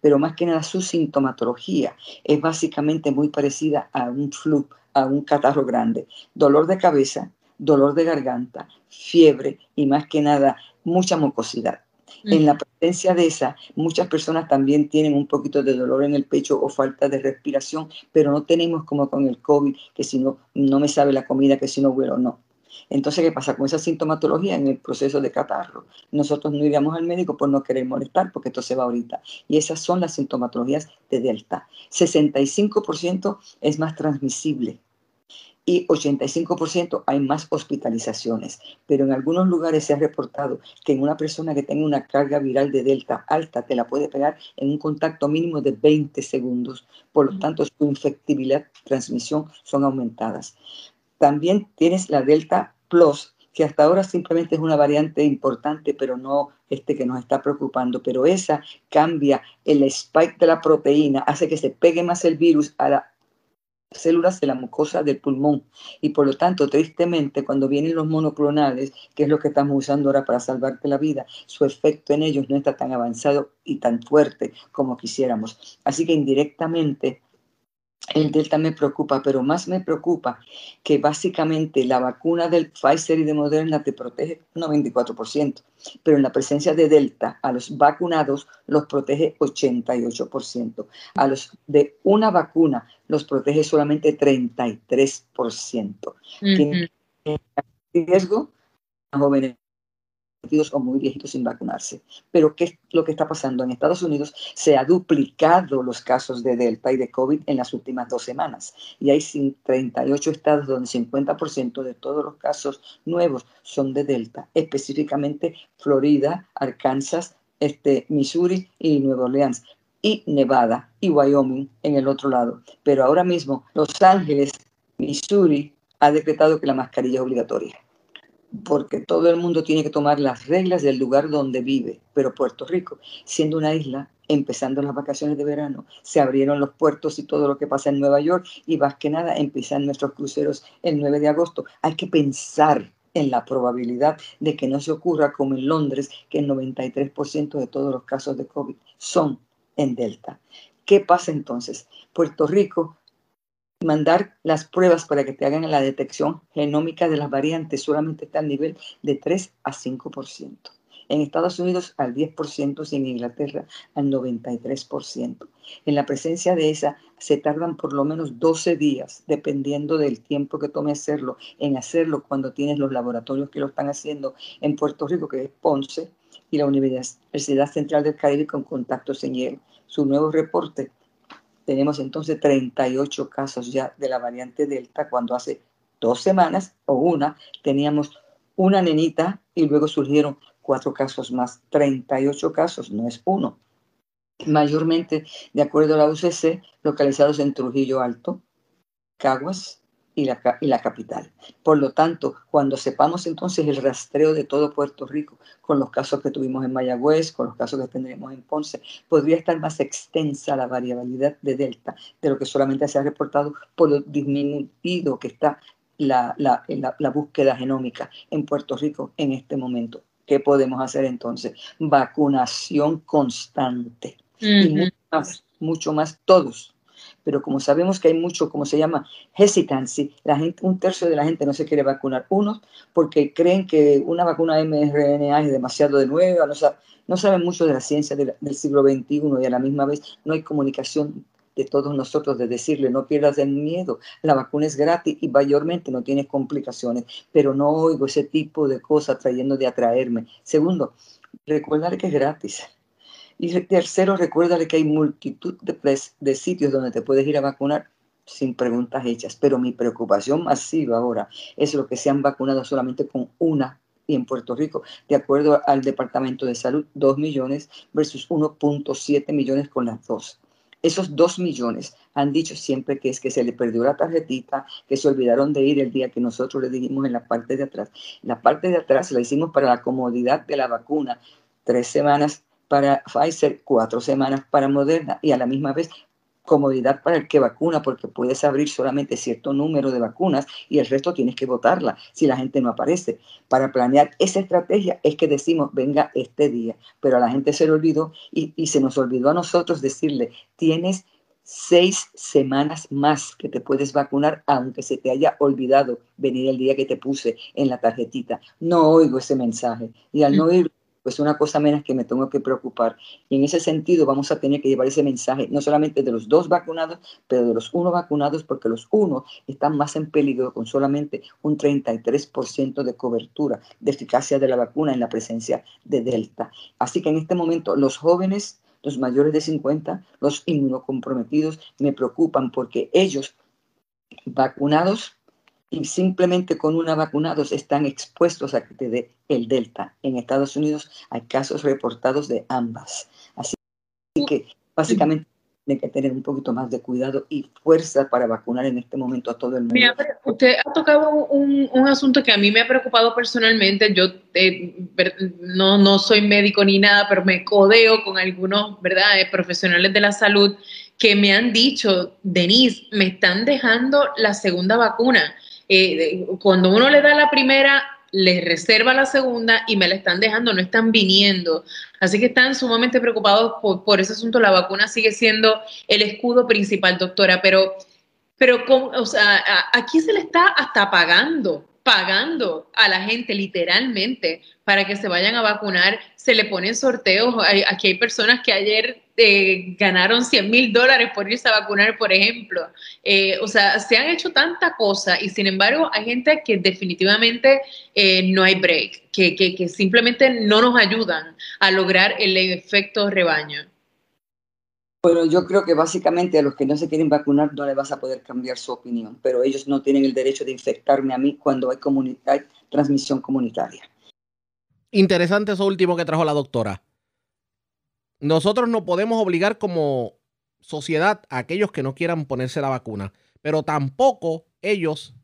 Pero más que nada su sintomatología es básicamente muy parecida a un flu, a un catarro grande. Dolor de cabeza, dolor de garganta, fiebre y más que nada mucha mucosidad. En la presencia de esa, muchas personas también tienen un poquito de dolor en el pecho o falta de respiración, pero no tenemos como con el COVID, que si no, no me sabe la comida, que si no huelo, no. Entonces, ¿qué pasa con esa sintomatología en el proceso de catarro? Nosotros no iríamos al médico por no querer molestar, porque esto se va ahorita. Y esas son las sintomatologías de Delta. 65% es más transmisible y 85% hay más hospitalizaciones. Pero en algunos lugares se ha reportado que en una persona que tenga una carga viral de delta alta te la puede pegar en un contacto mínimo de 20 segundos. Por lo tanto, su infectibilidad, transmisión son aumentadas. También tienes la delta plus, que hasta ahora simplemente es una variante importante, pero no este que nos está preocupando. Pero esa cambia el spike de la proteína, hace que se pegue más el virus a la células de la mucosa del pulmón. Y por lo tanto tristemente cuando vienen los monoclonales que es lo que estamos usando ahora para salvarte la vida su efecto en ellos no está tan avanzado y tan fuerte como quisiéramos. Así que indirectamente el Delta me preocupa, pero más me preocupa que básicamente la vacuna del Pfizer y de Moderna te protege un 94%, pero en la presencia de Delta a los vacunados los protege 88%. A los de una vacuna los protege solamente 33%. Tiene riesgo a jóvenes o muy viejitos sin vacunarse. Pero ¿qué es lo que está pasando? En Estados Unidos se ha duplicado los casos de Delta y de COVID en las últimas dos semanas. Y hay 38 estados donde 50% de todos los casos nuevos son de Delta, específicamente Florida, Arkansas, este, Missouri y Nueva Orleans y Nevada y Wyoming en el otro lado. Pero ahora mismo Los Ángeles, Missouri, ha decretado que la mascarilla es obligatoria porque todo el mundo tiene que tomar las reglas del lugar donde vive. Pero Puerto Rico, siendo una isla, empezando las vacaciones de verano, se abrieron los puertos y todo lo que pasa en Nueva York y más que nada empiezan nuestros cruceros el 9 de agosto. Hay que pensar en la probabilidad de que no se ocurra como en Londres, que el 93% de todos los casos de COVID son en Delta. ¿Qué pasa entonces? Puerto Rico mandar las pruebas para que te hagan la detección genómica de las variantes solamente está al nivel de 3 a 5%. En Estados Unidos al 10% y en Inglaterra al 93%. En la presencia de esa se tardan por lo menos 12 días, dependiendo del tiempo que tome hacerlo, en hacerlo cuando tienes los laboratorios que lo están haciendo en Puerto Rico, que es Ponce, y la Universidad Central del Caribe con contactos en hielo. Su nuevo reporte tenemos entonces 38 casos ya de la variante Delta, cuando hace dos semanas o una teníamos una nenita y luego surgieron cuatro casos más. 38 casos, no es uno. Mayormente, de acuerdo a la UCC, localizados en Trujillo Alto, Caguas, y la, y la capital. Por lo tanto, cuando sepamos entonces el rastreo de todo Puerto Rico, con los casos que tuvimos en Mayagüez, con los casos que tendremos en Ponce, podría estar más extensa la variabilidad de Delta de lo que solamente se ha reportado por lo disminuido que está la, la, la, búsqueda genómica en Puerto Rico en este momento. ¿Qué podemos hacer entonces? Vacunación constante. Y mucho más, mucho más todos pero como sabemos que hay mucho, como se llama, hesitancy, la gente, un tercio de la gente no se quiere vacunar. Unos porque creen que una vacuna mRNA es demasiado de nueva, no, saben mucho de la ciencia del, siglo XXI y a la misma vez no hay comunicación de todos nosotros de decirle no pierdas el miedo, la vacuna es gratis y mayormente no tiene complicaciones, pero no oigo ese tipo de cosas trayendo de atraerme. Segundo, recordar que es gratis y tercero, recuérdale que hay multitud de, sitios donde te puedes ir a vacunar sin preguntas hechas. Pero mi preocupación masiva ahora es lo que se han vacunado solamente con una y en Puerto Rico, de acuerdo al Departamento de Salud, 2 millones versus 1.7 millones con las dos. Esos 2 millones han dicho siempre que es que se le perdió la tarjetita, que se olvidaron de ir el día que nosotros le dijimos en la parte de atrás. La parte de atrás la hicimos para la comodidad de la vacuna. Tres semanas para Pfizer, cuatro semanas para Moderna y a la misma vez comodidad para el que vacuna porque puedes abrir solamente cierto número de vacunas y el resto tienes que votarla si la gente no aparece. Para planear esa estrategia es que decimos venga este día, pero a la gente se le olvidó y, y se nos olvidó a nosotros decirle tienes seis semanas más que te puedes vacunar aunque se te haya olvidado venir el día que te puse en la tarjetita. No oigo ese mensaje y al no oír pues una cosa menos que me tengo que preocupar. Y en ese sentido vamos a tener que llevar ese mensaje, no solamente de los dos vacunados, pero de los uno vacunados, porque los uno están más en peligro con solamente un 33% de cobertura, de eficacia de la vacuna en la presencia de Delta. Así que en este momento los jóvenes, los mayores de 50, los inmunocomprometidos, me preocupan porque ellos vacunados y simplemente con una vacunados están expuestos a que te el Delta. En Estados Unidos hay casos reportados de ambas. Así que básicamente tiene que tener un poquito más de cuidado y fuerza para vacunar en este momento a todo el mundo. usted ha tocado un, un, asunto que a mí me ha preocupado personalmente. Yo eh, no, no soy médico ni nada, pero me codeo con algunos ¿verdad? Eh, profesionales de la salud que me han dicho, Denise, me están dejando la segunda vacuna eh, cuando uno le da la primera, les reserva la segunda y me la están dejando, no están viniendo. Así que están sumamente preocupados por, ese asunto. La vacuna sigue siendo el escudo principal, doctora, pero, pero o sea, aquí se le está hasta pagando, pagando a la gente literalmente para que se vayan a vacunar se le ponen sorteos. aquí hay personas que ayer eh, ganaron 100 mil dólares por irse a vacunar, por ejemplo. Eh, o sea, se han hecho tanta cosa y sin embargo hay gente que definitivamente eh, no hay break, que, que, que simplemente no nos ayudan a lograr el efecto rebaño. Bueno, yo creo que básicamente a los que no se quieren vacunar no les vas a poder cambiar su opinión, pero ellos no tienen el derecho de infectarme a mí cuando hay, hay transmisión comunitaria. Interesante eso último que trajo la doctora. Nosotros no podemos obligar como sociedad a aquellos que no quieran ponerse la vacuna, pero tampoco ellos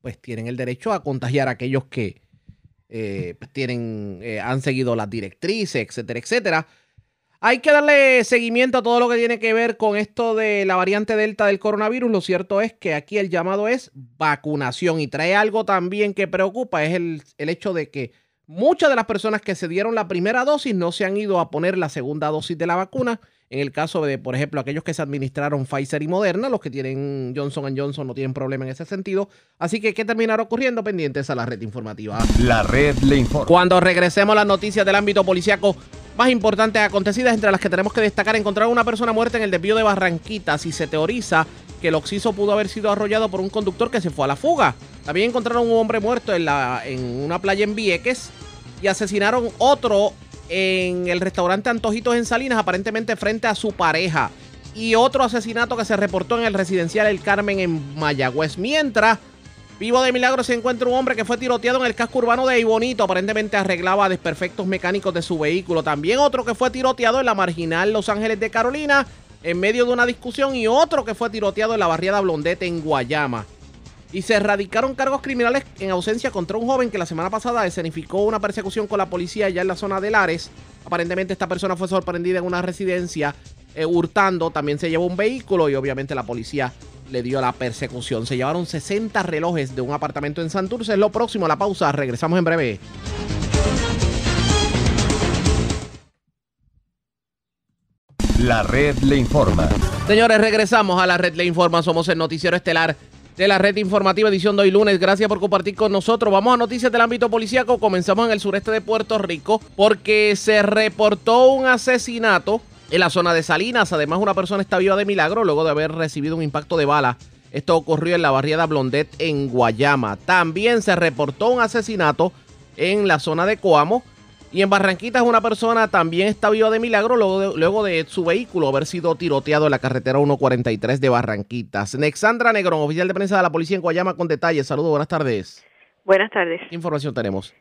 pues tienen el derecho a contagiar a aquellos que eh, pues, tienen, eh, han seguido las directrices, etcétera, etcétera. Hay que darle seguimiento a todo lo que tiene que ver con esto de la variante Delta del coronavirus. Lo cierto es que aquí el llamado es vacunación y trae algo también que preocupa, es el, el hecho de que muchas de las personas que se dieron la primera dosis no se han ido a poner la segunda dosis de la vacuna. En el caso de, por ejemplo, aquellos que se administraron Pfizer y Moderna, los que tienen Johnson Johnson no tienen problema en ese sentido. Así que, ¿qué terminará ocurriendo? Pendientes a la red informativa. La red le informa. Cuando regresemos a las noticias del ámbito policiaco más importantes acontecidas, entre las que tenemos que destacar, encontrar una persona muerta en el desvío de Barranquitas y se teoriza que el oxiso pudo haber sido arrollado por un conductor que se fue a la fuga. También encontraron un hombre muerto en, la, en una playa en Vieques y asesinaron otro en el restaurante Antojitos en Salinas, aparentemente frente a su pareja. Y otro asesinato que se reportó en el residencial El Carmen en Mayagüez. Mientras, vivo de milagro, se encuentra un hombre que fue tiroteado en el casco urbano de Ibonito. Aparentemente arreglaba desperfectos mecánicos de su vehículo. También otro que fue tiroteado en la marginal Los Ángeles de Carolina en medio de una discusión. Y otro que fue tiroteado en la barriada Blondete en Guayama y se erradicaron cargos criminales en ausencia contra un joven que la semana pasada escenificó una persecución con la policía allá en la zona de Lares. Aparentemente esta persona fue sorprendida en una residencia eh, hurtando, también se llevó un vehículo y obviamente la policía le dio la persecución. Se llevaron 60 relojes de un apartamento en Santurce. Es lo próximo a la pausa, regresamos en breve. La red le informa. Señores, regresamos a la red le informa. Somos el noticiero estelar de la red informativa edición de hoy lunes. Gracias por compartir con nosotros. Vamos a noticias del ámbito policíaco. Comenzamos en el sureste de Puerto Rico porque se reportó un asesinato en la zona de Salinas. Además, una persona está viva de milagro luego de haber recibido un impacto de bala. Esto ocurrió en la barriada Blondet en Guayama. También se reportó un asesinato en la zona de Coamo y en Barranquitas una persona también está viva de milagro luego de, su vehículo haber sido tiroteado en la carretera 143 de Barranquitas. Nexandra Negrón, oficial de prensa de la policía en Guayama con detalles. Saludos, buenas tardes. Buenas tardes. ¿Qué información tenemos?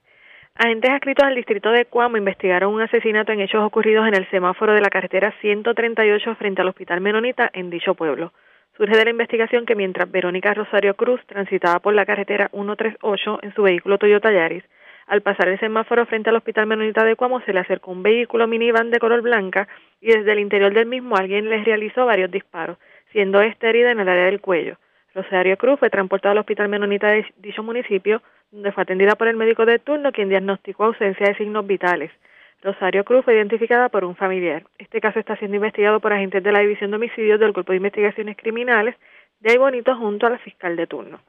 Agentes adscritos al distrito de Cuamo investigaron un asesinato en hechos ocurridos en el semáforo de la carretera 138 frente al Hospital Menonita en dicho pueblo. Surge de la investigación que mientras Verónica Rosario Cruz transitaba por la carretera 138 en su vehículo Toyota Yaris, al pasar el semáforo frente al Hospital Menonita de Cuamo se le acercó un vehículo minivan de color blanca y desde el interior del mismo alguien les realizó varios disparos, siendo esta herida en el área del cuello. Rosario Cruz fue transportada al Hospital Menonita de dicho municipio, donde fue atendida por el médico de turno, quien diagnosticó ausencia de signos vitales. Rosario Cruz fue identificada por un familiar. Este caso está siendo investigado por agentes de la División de Homicidios del Cuerpo de Investigaciones Criminales de Bonito junto a la fiscal de turno.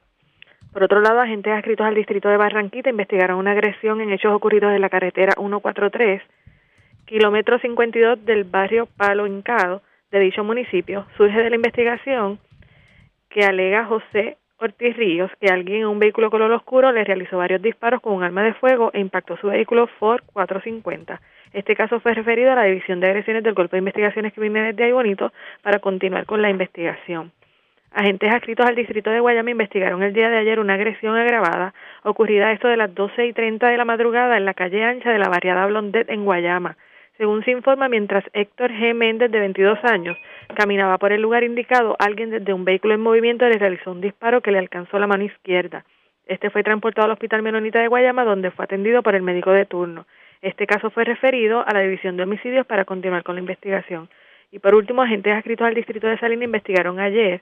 Por otro lado, agentes adscritos al distrito de Barranquita investigaron una agresión en hechos ocurridos en la carretera 143, kilómetro 52 del barrio Palo Hincado de dicho municipio. Surge de la investigación que alega José Ortiz Ríos que alguien en un vehículo color oscuro le realizó varios disparos con un arma de fuego e impactó su vehículo Ford 450. Este caso fue referido a la División de Agresiones del Cuerpo de Investigaciones Criminales de Bonito para continuar con la investigación. Agentes adscritos al distrito de Guayama investigaron el día de ayer una agresión agravada ocurrida a esto de las 12 y 30 de la madrugada en la calle ancha de la barriada Blondet en Guayama. Según se informa, mientras Héctor G. Méndez, de 22 años, caminaba por el lugar indicado, alguien desde un vehículo en movimiento le realizó un disparo que le alcanzó la mano izquierda. Este fue transportado al Hospital Menonita de Guayama, donde fue atendido por el médico de turno. Este caso fue referido a la División de Homicidios para continuar con la investigación. Y por último, agentes adscritos al distrito de Salinas investigaron ayer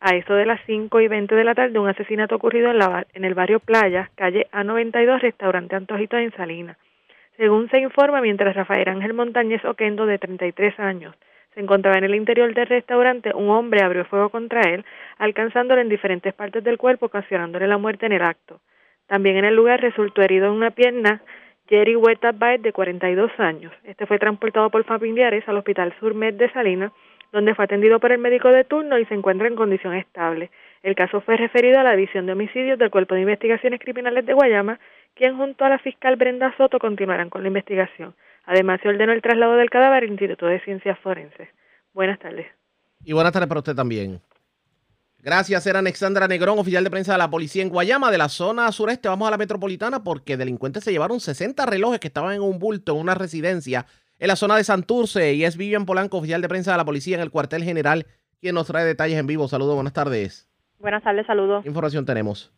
a eso de las 5 y 20 de la tarde, un asesinato ocurrido en, la, en el barrio Playa, calle A92, restaurante Antojito en Salinas. Según se informa, mientras Rafael Ángel Montañez Oquendo, de 33 años, se encontraba en el interior del restaurante, un hombre abrió fuego contra él, alcanzándolo en diferentes partes del cuerpo, ocasionándole la muerte en el acto. También en el lugar resultó herido en una pierna Jerry Huerta Baez, de 42 años. Este fue transportado por familiares al Hospital Surmed de Salinas, donde fue atendido por el médico de turno y se encuentra en condición estable. El caso fue referido a la División de Homicidios del Cuerpo de Investigaciones Criminales de Guayama, quien junto a la fiscal Brenda Soto continuarán con la investigación. Además, se ordenó el traslado del cadáver al Instituto de Ciencias Forenses. Buenas tardes. Y buenas tardes para usted también. Gracias, era Alexandra Negrón, oficial de prensa de la policía en Guayama, de la zona sureste. Vamos a la metropolitana porque delincuentes se llevaron 60 relojes que estaban en un bulto en una residencia en la zona de Santurce. Y es Vivian Polanco, oficial de prensa de la policía en el cuartel general, quien nos trae detalles en vivo. Saludos, buenas tardes. Buenas tardes, saludos. ¿Qué información tenemos?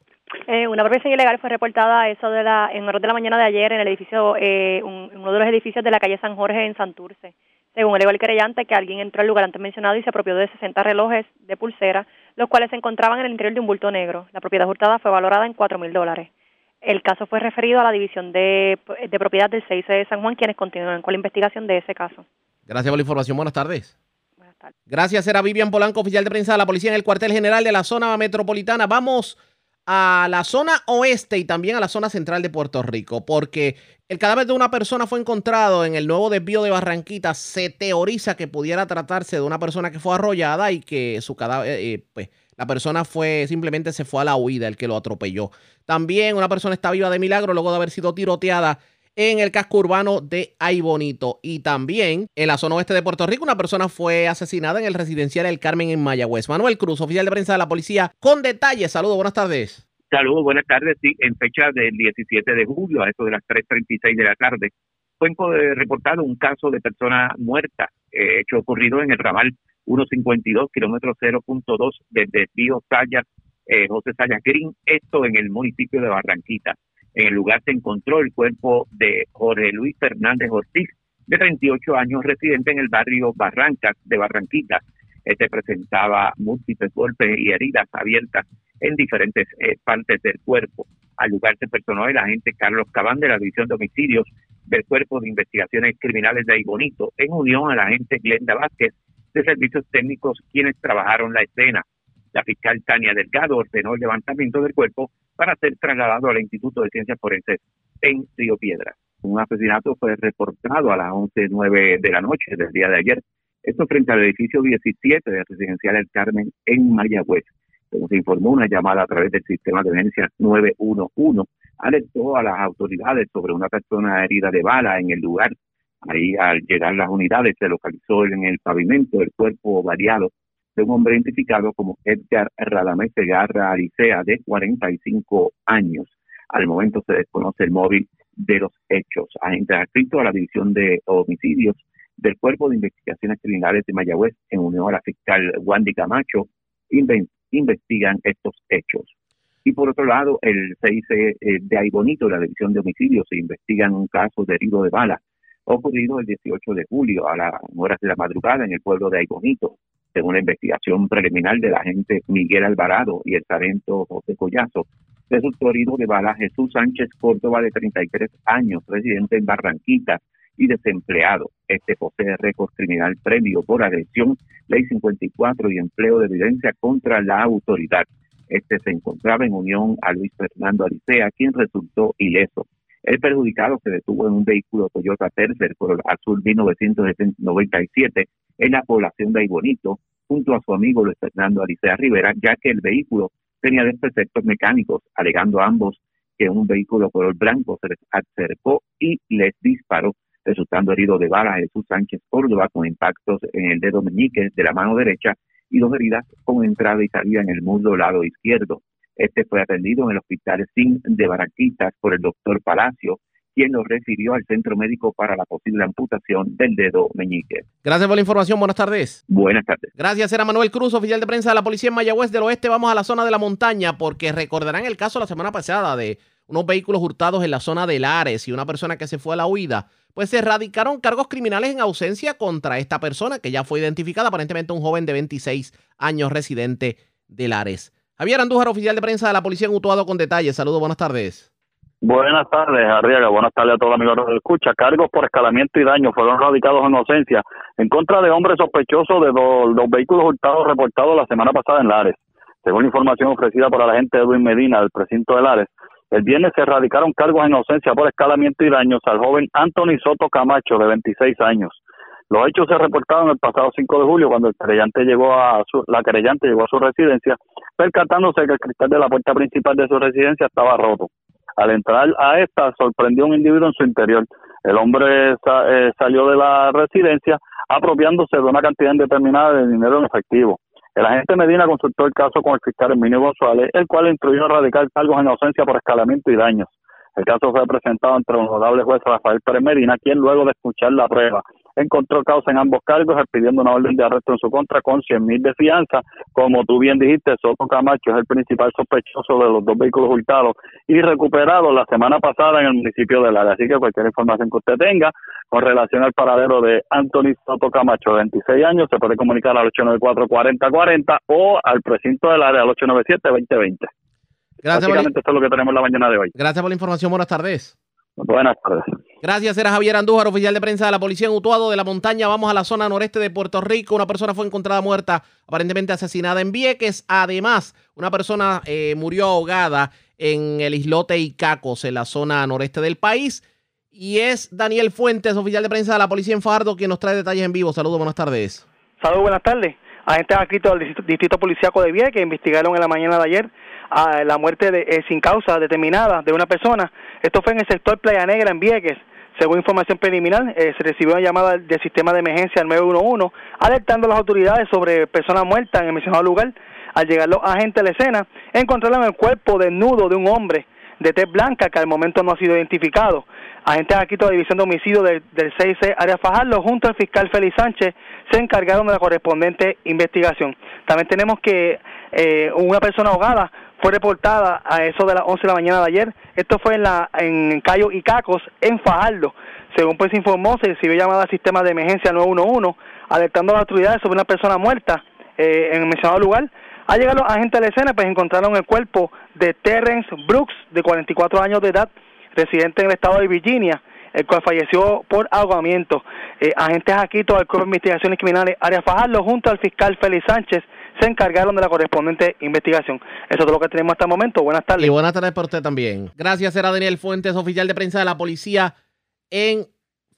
Eh, una apropiación ilegal fue reportada eso de la, en horas de la mañana de ayer en el edificio, eh, un- uno de los edificios de la calle San Jorge en Santurce. Según alegó el querellante, que alguien entró al lugar antes mencionado y se apropió de 60 relojes de pulsera, los cuales se encontraban en el interior de un bulto negro. La propiedad hurtada fue valorada en cuatro mil dólares. El caso fue referido a la División de, de Propiedad del 6 de San Juan, quienes continúan con la investigación de ese caso. Gracias por la información. Buenas tardes. Gracias, era Vivian Polanco, oficial de prensa de la policía en el cuartel general de la zona metropolitana. Vamos a la zona oeste y también a la zona central de Puerto Rico, porque el cadáver de una persona fue encontrado en el nuevo desvío de Barranquita. Se teoriza que pudiera tratarse de una persona que fue arrollada y que su cadáver, eh, pues la persona fue simplemente se fue a la huida, el que lo atropelló. También una persona está viva de milagro luego de haber sido tiroteada en el casco urbano de Ay Bonito. Y también en la zona oeste de Puerto Rico, una persona fue asesinada en el residencial El Carmen en Mayagüez. Manuel Cruz, oficial de prensa de la policía, con detalles. Saludos, buenas tardes. Saludos, buenas tardes. En fecha del 17 de julio, a eso de las 3.36 de la tarde, fue eh, reportado un caso de persona muerta, eh, hecho ocurrido en el ramal 152, kilómetro 0.2 del desvío Sayas, eh, José Sayas Green, esto en el municipio de Barranquita. En el lugar se encontró el cuerpo de Jorge Luis Fernández Ortiz, de 38 años, residente en el barrio Barrancas de Barranquita. Este presentaba múltiples golpes y heridas abiertas en diferentes eh, partes del cuerpo. Al lugar se personó el agente Carlos Cabán de la División de Homicidios del Cuerpo de Investigaciones Criminales de Aybonito, en unión a la agente Glenda Vázquez de Servicios Técnicos, quienes trabajaron la escena. La fiscal Tania Delgado ordenó el levantamiento del cuerpo para ser trasladado al Instituto de Ciencias Forenses en Río Piedra. Un asesinato fue reportado a las 11.09 de la noche del día de ayer. Esto frente al edificio 17 de Residencial El Carmen en Mayagüez. Como se informó, una llamada a través del sistema de emergencia 911 alertó a las autoridades sobre una persona herida de bala en el lugar. Ahí, al llegar las unidades, se localizó en el pavimento el cuerpo variado de un hombre identificado como Edgar Radamés Segarra Alicea, de 45 años. Al momento se desconoce el móvil de los hechos. Agentes adscritos a la División de Homicidios del Cuerpo de Investigaciones Criminales de Mayagüez, en unión a la fiscal Wandy Camacho, investigan estos hechos. Y por otro lado, el 6 eh, de Aybonito, la División de Homicidios, se investigan un caso de herido de bala ocurrido el 18 de julio a las horas de la madrugada en el pueblo de Aybonito. Según la investigación preliminar del agente Miguel Alvarado y el sargento José Collazo, resultó herido de bala Jesús Sánchez Córdoba, de 33 años, residente en Barranquita y desempleado. Este posee récord criminal previo por agresión, ley 54 y empleo de evidencia contra la autoridad. Este se encontraba en unión a Luis Fernando Alicea, quien resultó ileso. El perjudicado se detuvo en un vehículo Toyota Tercer color azul 1997 en la población de Aybonito, junto a su amigo Luis Fernando Alicea Rivera, ya que el vehículo tenía desperfectos mecánicos, alegando ambos que un vehículo color blanco se les acercó y les disparó, resultando herido de bala Jesús Sánchez Córdoba con impactos en el dedo meñique de la mano derecha y dos heridas con entrada y salida en el muslo lado izquierdo. Este fue atendido en el hospital SIN de Barranquitas por el doctor Palacio, quien lo refirió al centro médico para la posible amputación del dedo meñique. Gracias por la información. Buenas tardes. Buenas tardes. Gracias, era Manuel Cruz, oficial de prensa de la policía en Mayagüez del Oeste. Vamos a la zona de la montaña porque recordarán el caso la semana pasada de unos vehículos hurtados en la zona de Lares y una persona que se fue a la huida. Pues se erradicaron cargos criminales en ausencia contra esta persona que ya fue identificada, aparentemente un joven de 26 años residente de Lares. Javier Andújar, oficial de prensa de la policía en Utuado con detalles. Saludos, buenas tardes. Buenas tardes, Arriaga. Buenas tardes a todos los amigos de escucha. Cargos por escalamiento y daño fueron radicados en ausencia en contra de hombres sospechosos de dos vehículos hurtados reportados la semana pasada en Lares. Según la información ofrecida por el agente Edwin Medina del precinto de Lares, El viernes se erradicaron cargos en ausencia por escalamiento y daños al joven Anthony Soto Camacho, de 26 años. Los hechos se reportaron el pasado 5 de julio cuando el querellante llegó a su, la querellante llegó a su residencia, percatándose que el cristal de la puerta principal de su residencia estaba roto. Al entrar a esta, sorprendió un individuo en su interior. El hombre eh, salió de la residencia apropiándose de una cantidad indeterminada de dinero en efectivo. El agente Medina consultó el caso con el fiscal Emilio González, el cual instruyó a radicar cargos en ausencia por escalamiento y daños. El caso fue presentado ante el honorable juez Rafael Pérez Medina, quien luego de escuchar la prueba encontró causa en ambos cargos, pidiendo una orden de arresto en su contra con 100 mil de fianza. Como tú bien dijiste, Soto Camacho es el principal sospechoso de los dos vehículos hurtados y recuperados la semana pasada en el municipio de Lara. Así que cualquier información que usted tenga con relación al paradero de Anthony Soto Camacho, de 26 años, se puede comunicar al 894-4040 o al precinto del área al 897-2020. Gracias Básicamente esto es lo que tenemos la mañana de hoy. Gracias por la información. Buenas tardes. Buenas tardes. Gracias, era Javier Andújar, oficial de prensa de la Policía en Utuado de la Montaña. Vamos a la zona noreste de Puerto Rico. Una persona fue encontrada muerta, aparentemente asesinada en Vieques. Además, una persona eh, murió ahogada en el islote Icacos, en la zona noreste del país. Y es Daniel Fuentes, oficial de prensa de la Policía en Fardo, quien nos trae detalles en vivo. Saludos, buenas tardes. Saludos, buenas tardes. Agentes adscritos del Distrito Policiaco de Vieques investigaron en la mañana de ayer a la muerte de, eh, sin causa determinada de una persona. Esto fue en el sector Playa Negra, en Vieques. Según información preliminar, eh, se recibió una llamada del sistema de emergencia 911 alertando a las autoridades sobre personas muertas en el mencionado lugar. Al llegar los agentes a la escena, encontraron el cuerpo desnudo de un hombre de tez blanca que al momento no ha sido identificado. Agentes aquí de la División de Homicidio del, del 6C Área Fajardo, junto al fiscal Félix Sánchez, se encargaron de la correspondiente investigación. También tenemos que eh, una persona ahogada fue reportada a eso de las 11 de la mañana de ayer. Esto fue en, la, en Cayo y Cacos, en Fajardo. Según pues informó, se recibió llamada al sistema de emergencia 911, alertando a las autoridades sobre una persona muerta eh, en el mencionado lugar. Al llegar los agentes de la escena, pues encontraron el cuerpo de Terrence Brooks, de 44 años de edad, residente en el estado de Virginia, el cual falleció por ahogamiento. Eh, agentes aquí, todo el Cuerpo de Investigaciones Criminales, área Fajardo, junto al fiscal Félix Sánchez, se encargaron de la correspondiente investigación. Eso es todo lo que tenemos hasta el momento. Buenas tardes. Y buenas tardes para usted también. Gracias, era Daniel Fuentes, oficial de prensa de la policía en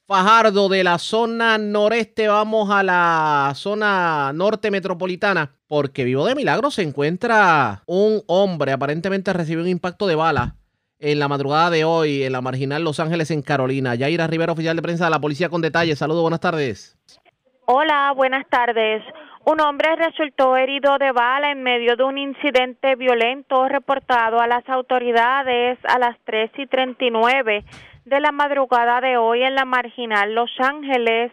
Fajardo, de la zona noreste. Vamos a la zona norte metropolitana, porque vivo de milagro se encuentra un hombre, aparentemente recibió un impacto de bala en la madrugada de hoy en la marginal Los Ángeles en Carolina. Yaira Rivera, oficial de prensa de la policía con detalles. Saludos, buenas tardes. Hola, buenas tardes. Un hombre resultó herido de bala en medio de un incidente violento reportado a las autoridades a las 3 y 39 de la madrugada de hoy en la marginal Los Ángeles,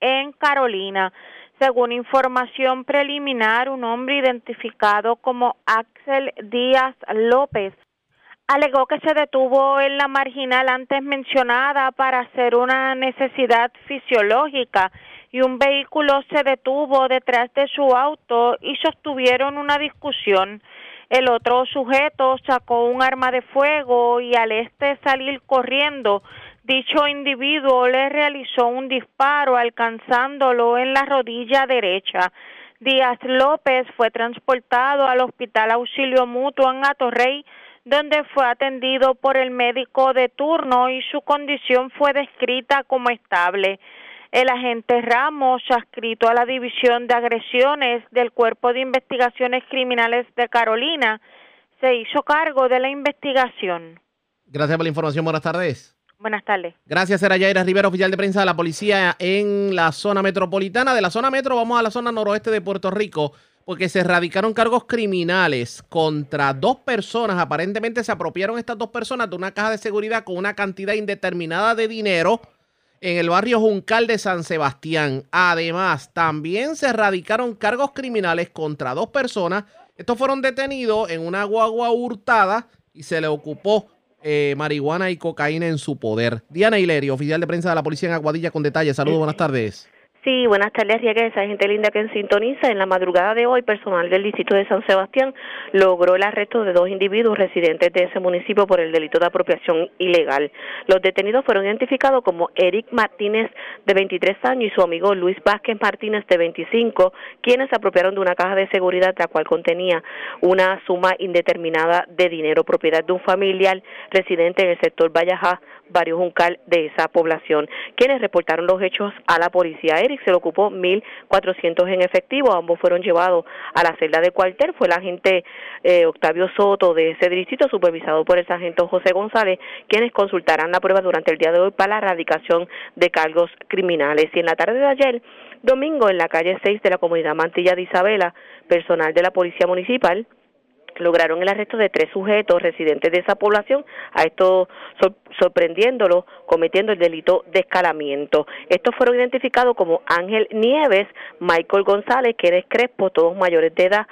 en Carolina. Según información preliminar, un hombre identificado como Axel Díaz López alegó que se detuvo en la marginal antes mencionada para hacer una necesidad fisiológica y un vehículo se detuvo detrás de su auto y sostuvieron una discusión. El otro sujeto sacó un arma de fuego y al este salir corriendo, dicho individuo le realizó un disparo alcanzándolo en la rodilla derecha. Díaz López fue transportado al Hospital Auxilio Mutuo en Atorrey, donde fue atendido por el médico de turno y su condición fue descrita como estable. El agente Ramos, adscrito a la División de Agresiones del Cuerpo de Investigaciones Criminales de Carolina, se hizo cargo de la investigación. Gracias por la información. Buenas tardes. Buenas tardes. Gracias, era Yaira Rivera, oficial de prensa de la policía en la zona metropolitana. De la zona metro vamos a la zona noroeste de Puerto Rico porque se erradicaron cargos criminales contra dos personas. Aparentemente se apropiaron estas dos personas de una caja de seguridad con una cantidad indeterminada de dinero en el barrio Juncal de San Sebastián. Además, también se erradicaron cargos criminales contra dos personas. Estos fueron detenidos en una guagua hurtada y se le ocupó eh, marihuana y cocaína en su poder. Diana Hilerio, oficial de prensa de la policía en Aguadilla con detalles. Saludos, buenas tardes. Sí, buenas tardes, esa gente linda que sintoniza. En la madrugada de hoy, personal del distrito de San Sebastián logró el arresto de dos individuos residentes de ese municipio por el delito de apropiación ilegal. Los detenidos fueron identificados como Eric Martínez, de 23 años, y su amigo Luis Vázquez Martínez, de 25, quienes se apropiaron de una caja de seguridad la cual contenía una suma indeterminada de dinero, propiedad de un familiar residente en el sector Vallajá, Barrio Juncal de esa población, quienes reportaron los hechos a la policía. Eric se le ocupó 1.400 en efectivo, ambos fueron llevados a la celda de cuartel, fue el agente eh, Octavio Soto de ese distrito, supervisado por el sargento José González, quienes consultarán la prueba durante el día de hoy para la erradicación de cargos criminales. Y en la tarde de ayer, domingo, en la calle 6 de la comunidad Mantilla de Isabela, personal de la Policía Municipal lograron el arresto de tres sujetos residentes de esa población, a esto sorprendiéndolo, cometiendo el delito de escalamiento. Estos fueron identificados como Ángel Nieves, Michael González, Kenneth Crespo, todos mayores de edad,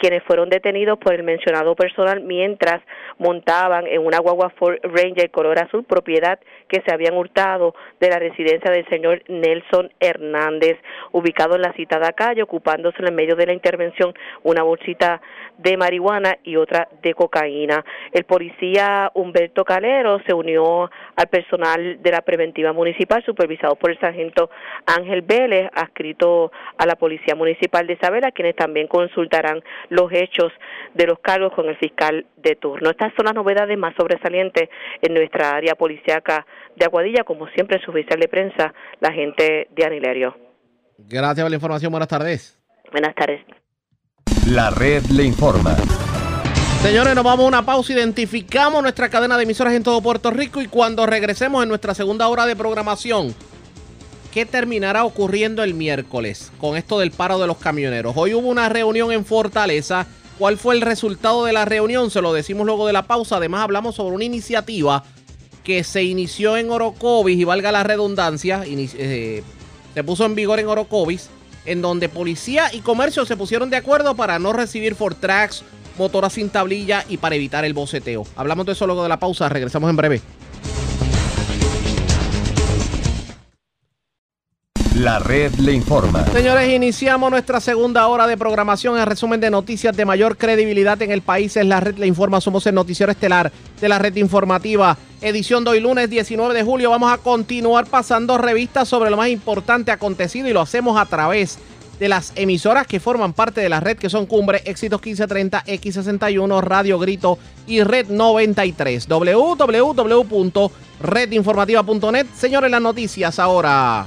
quienes fueron detenidos por el mencionado personal mientras montaban en una guagua Ford Ranger color azul, propiedad que se habían hurtado de la residencia del señor Nelson Hernández, ubicado en la citada calle, ocupándose en el medio de la intervención una bolsita de marihuana y otra de cocaína. El policía Humberto Calero se unió al personal de la preventiva municipal, supervisado por el sargento Ángel Vélez, adscrito a la Policía Municipal de Isabela, quienes también consultarán los hechos de los cargos con el fiscal de turno. Estas son las novedades más sobresalientes en nuestra área policíaca de Aguadilla, como siempre su oficial de prensa, la gente de Anilerio. Gracias por la información, buenas tardes. Buenas tardes. La red le informa. Señores, nos vamos a una pausa, identificamos nuestra cadena de emisoras en todo Puerto Rico y cuando regresemos en nuestra segunda hora de programación, ¿qué terminará ocurriendo el miércoles con esto del paro de los camioneros? Hoy hubo una reunión en Fortaleza. ¿Cuál fue el resultado de la reunión? Se lo decimos luego de la pausa. Además, hablamos sobre una iniciativa que se inició en Orocovis y valga la redundancia, eh, se puso en vigor en Orocovis, en donde policía y comercio se pusieron de acuerdo para no recibir Fortrax motora sin tablilla y para evitar el boceteo. Hablamos de eso luego de la pausa, regresamos en breve. La red le informa. Señores, iniciamos nuestra segunda hora de programación. El resumen de noticias de mayor credibilidad en el país es La red le informa. Somos el noticiero estelar de la red informativa. Edición de hoy lunes 19 de julio. Vamos a continuar pasando revistas sobre lo más importante acontecido y lo hacemos a través de las emisoras que forman parte de la red, que son Cumbre, Éxitos 1530, X61, Radio Grito y Red 93. www.redinformativa.net. Señores, las noticias ahora.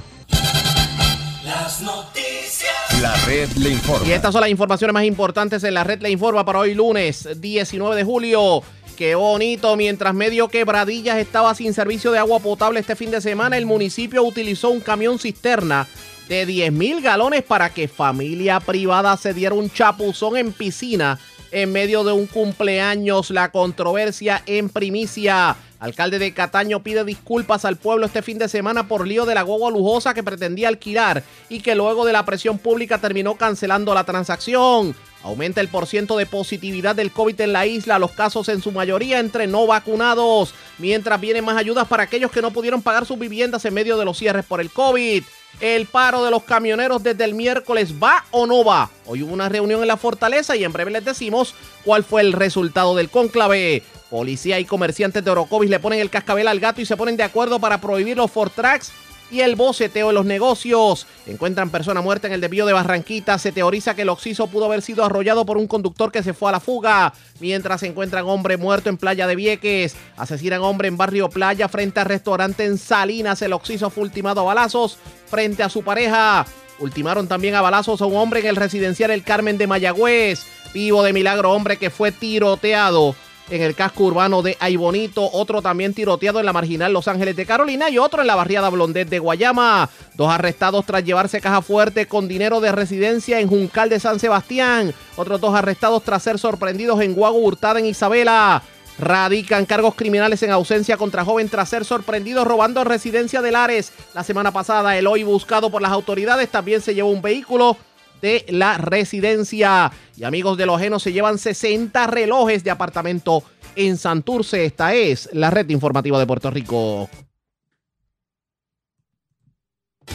Las noticias. La red le informa. Y estas son las informaciones más importantes en la red le informa para hoy lunes 19 de julio. Qué bonito, mientras medio quebradillas estaba sin servicio de agua potable este fin de semana, el municipio utilizó un camión cisterna de 10 mil galones para que familia privada se diera un chapuzón en piscina en medio de un cumpleaños. La controversia en primicia. Alcalde de Cataño pide disculpas al pueblo este fin de semana por lío de la guagua lujosa que pretendía alquilar y que luego de la presión pública terminó cancelando la transacción. Aumenta el porciento de positividad del COVID en la isla, los casos en su mayoría entre no vacunados, mientras vienen más ayudas para aquellos que no pudieron pagar sus viviendas en medio de los cierres por el COVID. El paro de los camioneros desde el miércoles va o no va. Hoy hubo una reunión en la fortaleza y en breve les decimos cuál fue el resultado del conclave. Policía y comerciantes de Orocovis le ponen el cascabel al gato y se ponen de acuerdo para prohibir los Fortrax y el boceteo en los negocios. Encuentran persona muerta en el desvío de Barranquita. Se teoriza que el oxiso pudo haber sido arrollado por un conductor que se fue a la fuga. Mientras se encuentran hombre muerto en Playa de Vieques. Asesinan hombre en Barrio Playa frente al restaurante en Salinas. El oxiso fue ultimado a balazos frente a su pareja. Ultimaron también a balazos a un hombre en el residencial El Carmen de Mayagüez. Vivo de milagro hombre que fue tiroteado en el casco urbano de Aybonito, otro también tiroteado en la marginal Los Ángeles de Carolina y otro en la barriada Blondet de Guayama. Dos arrestados tras llevarse caja fuerte con dinero de residencia en Juncal de San Sebastián. Otros dos arrestados tras ser sorprendidos en Guago Hurtada en Isabela. Radican cargos criminales en ausencia contra joven tras ser sorprendido robando residencia de Lares. La semana pasada, el hoy buscado por las autoridades también se llevó un vehículo de la residencia. Y amigos de los ajenos se llevan 60 relojes de apartamento en Santurce. Esta es la red informativa de Puerto Rico.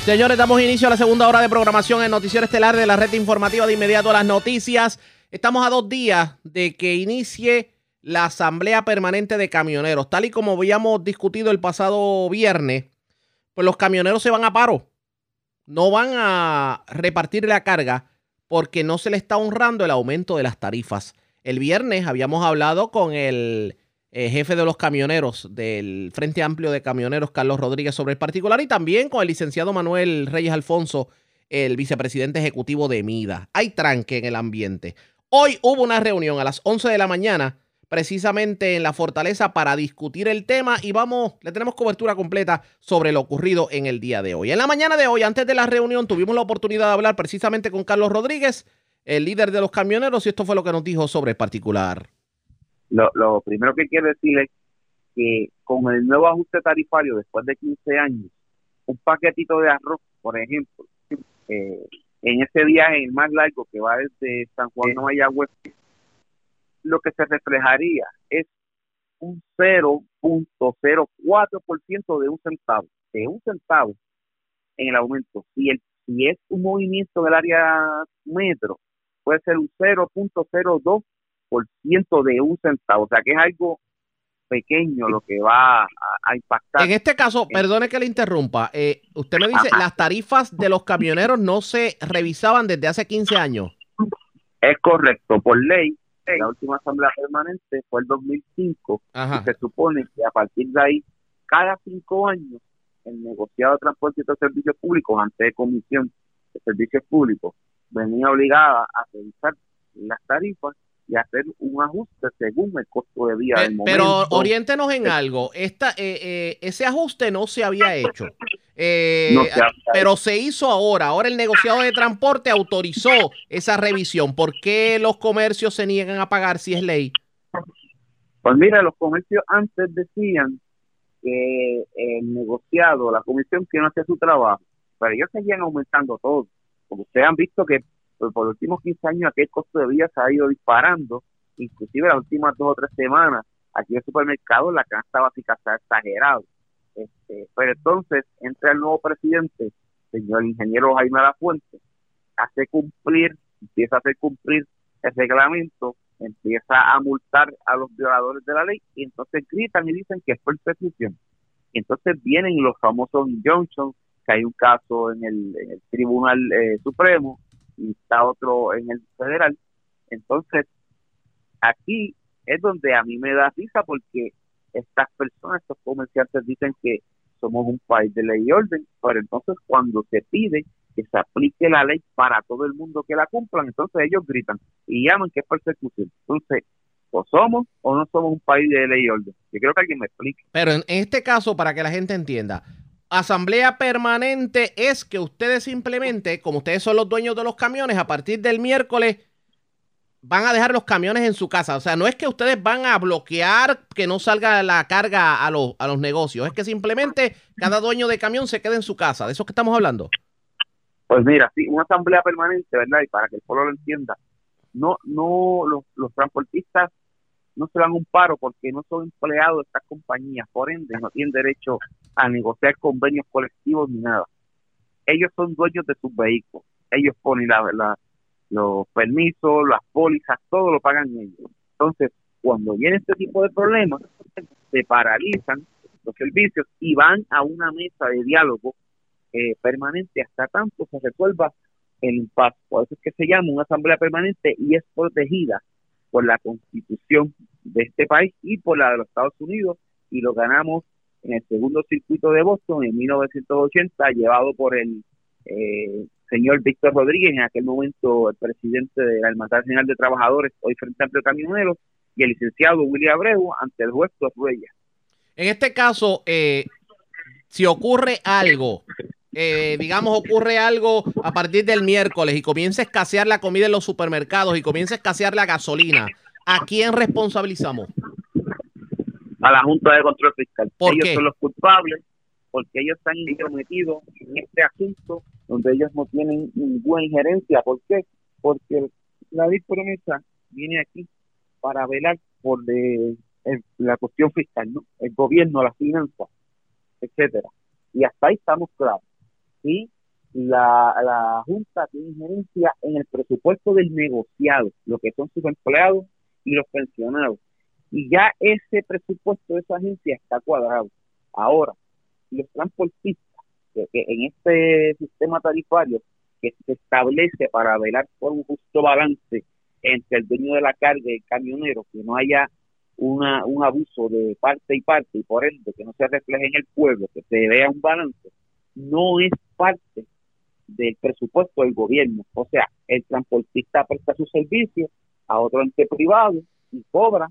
Señores, damos inicio a la segunda hora de programación en Noticiero Estelar de la red informativa de inmediato a las noticias. Estamos a dos días de que inicie la Asamblea Permanente de Camioneros. Tal y como habíamos discutido el pasado viernes, pues los camioneros se van a paro. No van a repartir la carga porque no se le está honrando el aumento de las tarifas. El viernes habíamos hablado con el eh, jefe de los camioneros del Frente Amplio de Camioneros, Carlos Rodríguez, sobre el particular y también con el licenciado Manuel Reyes Alfonso, el vicepresidente ejecutivo de MIDA. Hay tranque en el ambiente. Hoy hubo una reunión a las 11 de la mañana, precisamente en la fortaleza, para discutir el tema y vamos, le tenemos cobertura completa sobre lo ocurrido en el día de hoy. En la mañana de hoy, antes de la reunión, tuvimos la oportunidad de hablar precisamente con Carlos Rodríguez, el líder de los camioneros, y esto fue lo que nos dijo sobre el particular. Lo, lo primero que quiero decir es que con el nuevo ajuste tarifario después de 15 años, un paquetito de arroz, por ejemplo, eh, en ese viaje el más largo que va desde San Juan a Mayagüez, lo que se reflejaría es un 0.04% de un centavo, de un centavo en el aumento. Si, el, si es un movimiento del área metro, puede ser un 0.02% de un centavo, o sea que es algo pequeño lo que va a, impactar. En este caso, perdone que le interrumpa, eh, usted me dice, las tarifas de los camioneros no se revisaban desde hace 15 años. Es correcto, por ley, la última asamblea permanente fue el 2005 y se supone que a partir de ahí, cada cinco años, el negociado de transporte y de servicios públicos, ante de comisión de servicios públicos, venía obligada a revisar las tarifas y hacer un ajuste según el costo de vida del momento. Pero oriéntenos en algo. Esta, eh, eh, ese ajuste no se había hecho. Eh, pero se hizo ahora. Ahora el negociado de transporte autorizó esa revisión. ¿Por qué los comercios se niegan a pagar si es ley? Pues mira, los comercios antes decían que el negociado, la comisión que no hacía su trabajo, pero ellos seguían aumentando todo. Como ustedes han visto que pues por los últimos 15 años aquí el costo de vida se ha ido disparando, inclusive las últimas dos o tres semanas, aquí en el supermercado la canasta básica está exagerado. Este, pero entonces entra el nuevo presidente, señor ingeniero Jaime Fuente, hace cumplir, empieza a hacer cumplir el reglamento, empieza a multar a los violadores de la ley y entonces gritan y dicen que es persecución. Entonces vienen los famosos injunctions, que hay un caso en el, Tribunal eh, Supremo, y está otro en el federal. Entonces, aquí es donde a mí me da risa porque estas personas, estos comerciantes dicen que somos un país de ley y orden, pero entonces cuando se pide que se aplique la ley para todo el mundo que la cumplan, entonces ellos gritan y llaman que es persecución. Entonces, o somos o no somos un país de ley y orden. Yo creo que alguien me explique. Pero en este caso, para que la gente entienda, asamblea permanente es que ustedes simplemente, como ustedes son los dueños de los camiones, a partir del miércoles van a dejar los camiones en su casa. O sea, no es que ustedes van a bloquear que no salga la carga a los, a los negocios, es que simplemente cada dueño de camión se quede en su casa. ¿De eso que estamos hablando? Pues mira, sí, una asamblea permanente, ¿verdad? Y para que el pueblo lo entienda, no, no, los, los transportistas no se dan un paro porque no son empleados de estas compañías, por ende no tienen derecho a negociar convenios colectivos ni nada. Ellos son dueños de sus vehículos, ellos ponen la, los permisos, las pólizas, todo lo pagan ellos. Entonces, cuando viene este tipo de problemas, se paralizan los servicios y van a una mesa de diálogo permanente hasta tanto se resuelva el impasse. Por eso es que se llama una asamblea permanente y es protegida por la constitución de este país y por la de los Estados Unidos y lo ganamos en el segundo circuito de Boston en 1980 llevado por el eh, señor Víctor Rodríguez, en aquel momento el presidente de la Nacional de Trabajadores, hoy Frente Amplio Camioneros, y el licenciado William Abreu ante el juez Torruella. En este caso, eh, si ocurre algo, eh, digamos, ocurre algo a partir del miércoles y comienza a escasear la comida en los supermercados y comienza a escasear la gasolina, ¿a quién responsabilizamos? A la Junta de Control Fiscal. ellos son los culpables porque ellos están intrometidos en este asunto donde ellos no tienen ninguna injerencia. ¿Por qué? Porque la promesa viene aquí para velar por la cuestión fiscal, ¿no? El gobierno, las finanzas, etcétera. Y hasta ahí estamos claros. y la, la Junta tiene injerencia en el presupuesto del negociado, lo que son sus empleados y los pensionados. Y ya ese presupuesto de esa agencia está cuadrado. Ahora, los transportistas, que, en este sistema tarifario que se establece para velar por un justo balance entre el dueño de la carga y el camionero, que no haya una, un abuso de parte y parte y por ende que no se refleje en el pueblo, que se vea un balance, no es parte del presupuesto del gobierno. O sea, el transportista presta su servicio a otro ente privado y cobra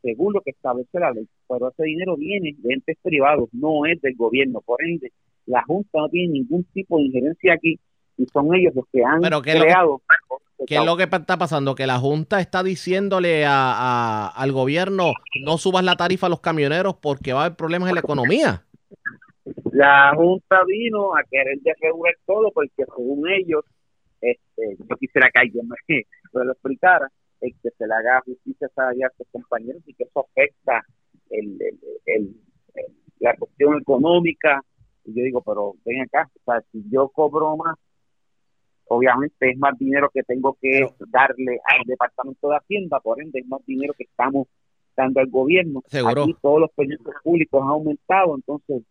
según lo que establece la ley. Pero ese dinero viene de entes privados, no es del gobierno. Por ende, la Junta no tiene ningún tipo de injerencia aquí y son ellos los que han Pero ¿qué es lo que- creado. ¿Qué es lo que está pasando? Que la Junta está diciéndole a- a- al gobierno no subas la tarifa a los camioneros porque va a haber problemas en la economía. La Junta vino a querer desregular todo porque según ellos, este, yo quisiera que alguien me lo explicara, el que se le haga justicia a sus compañeros y que eso afecta el, el- el- la cuestión económica. Y yo digo, pero ven acá, o sea, si yo cobro más, obviamente es más dinero que tengo que darle al Departamento de Hacienda, por ende es más dinero que estamos dando al gobierno. Seguro. Aquí todos los proyectos públicos han aumentado, entonces,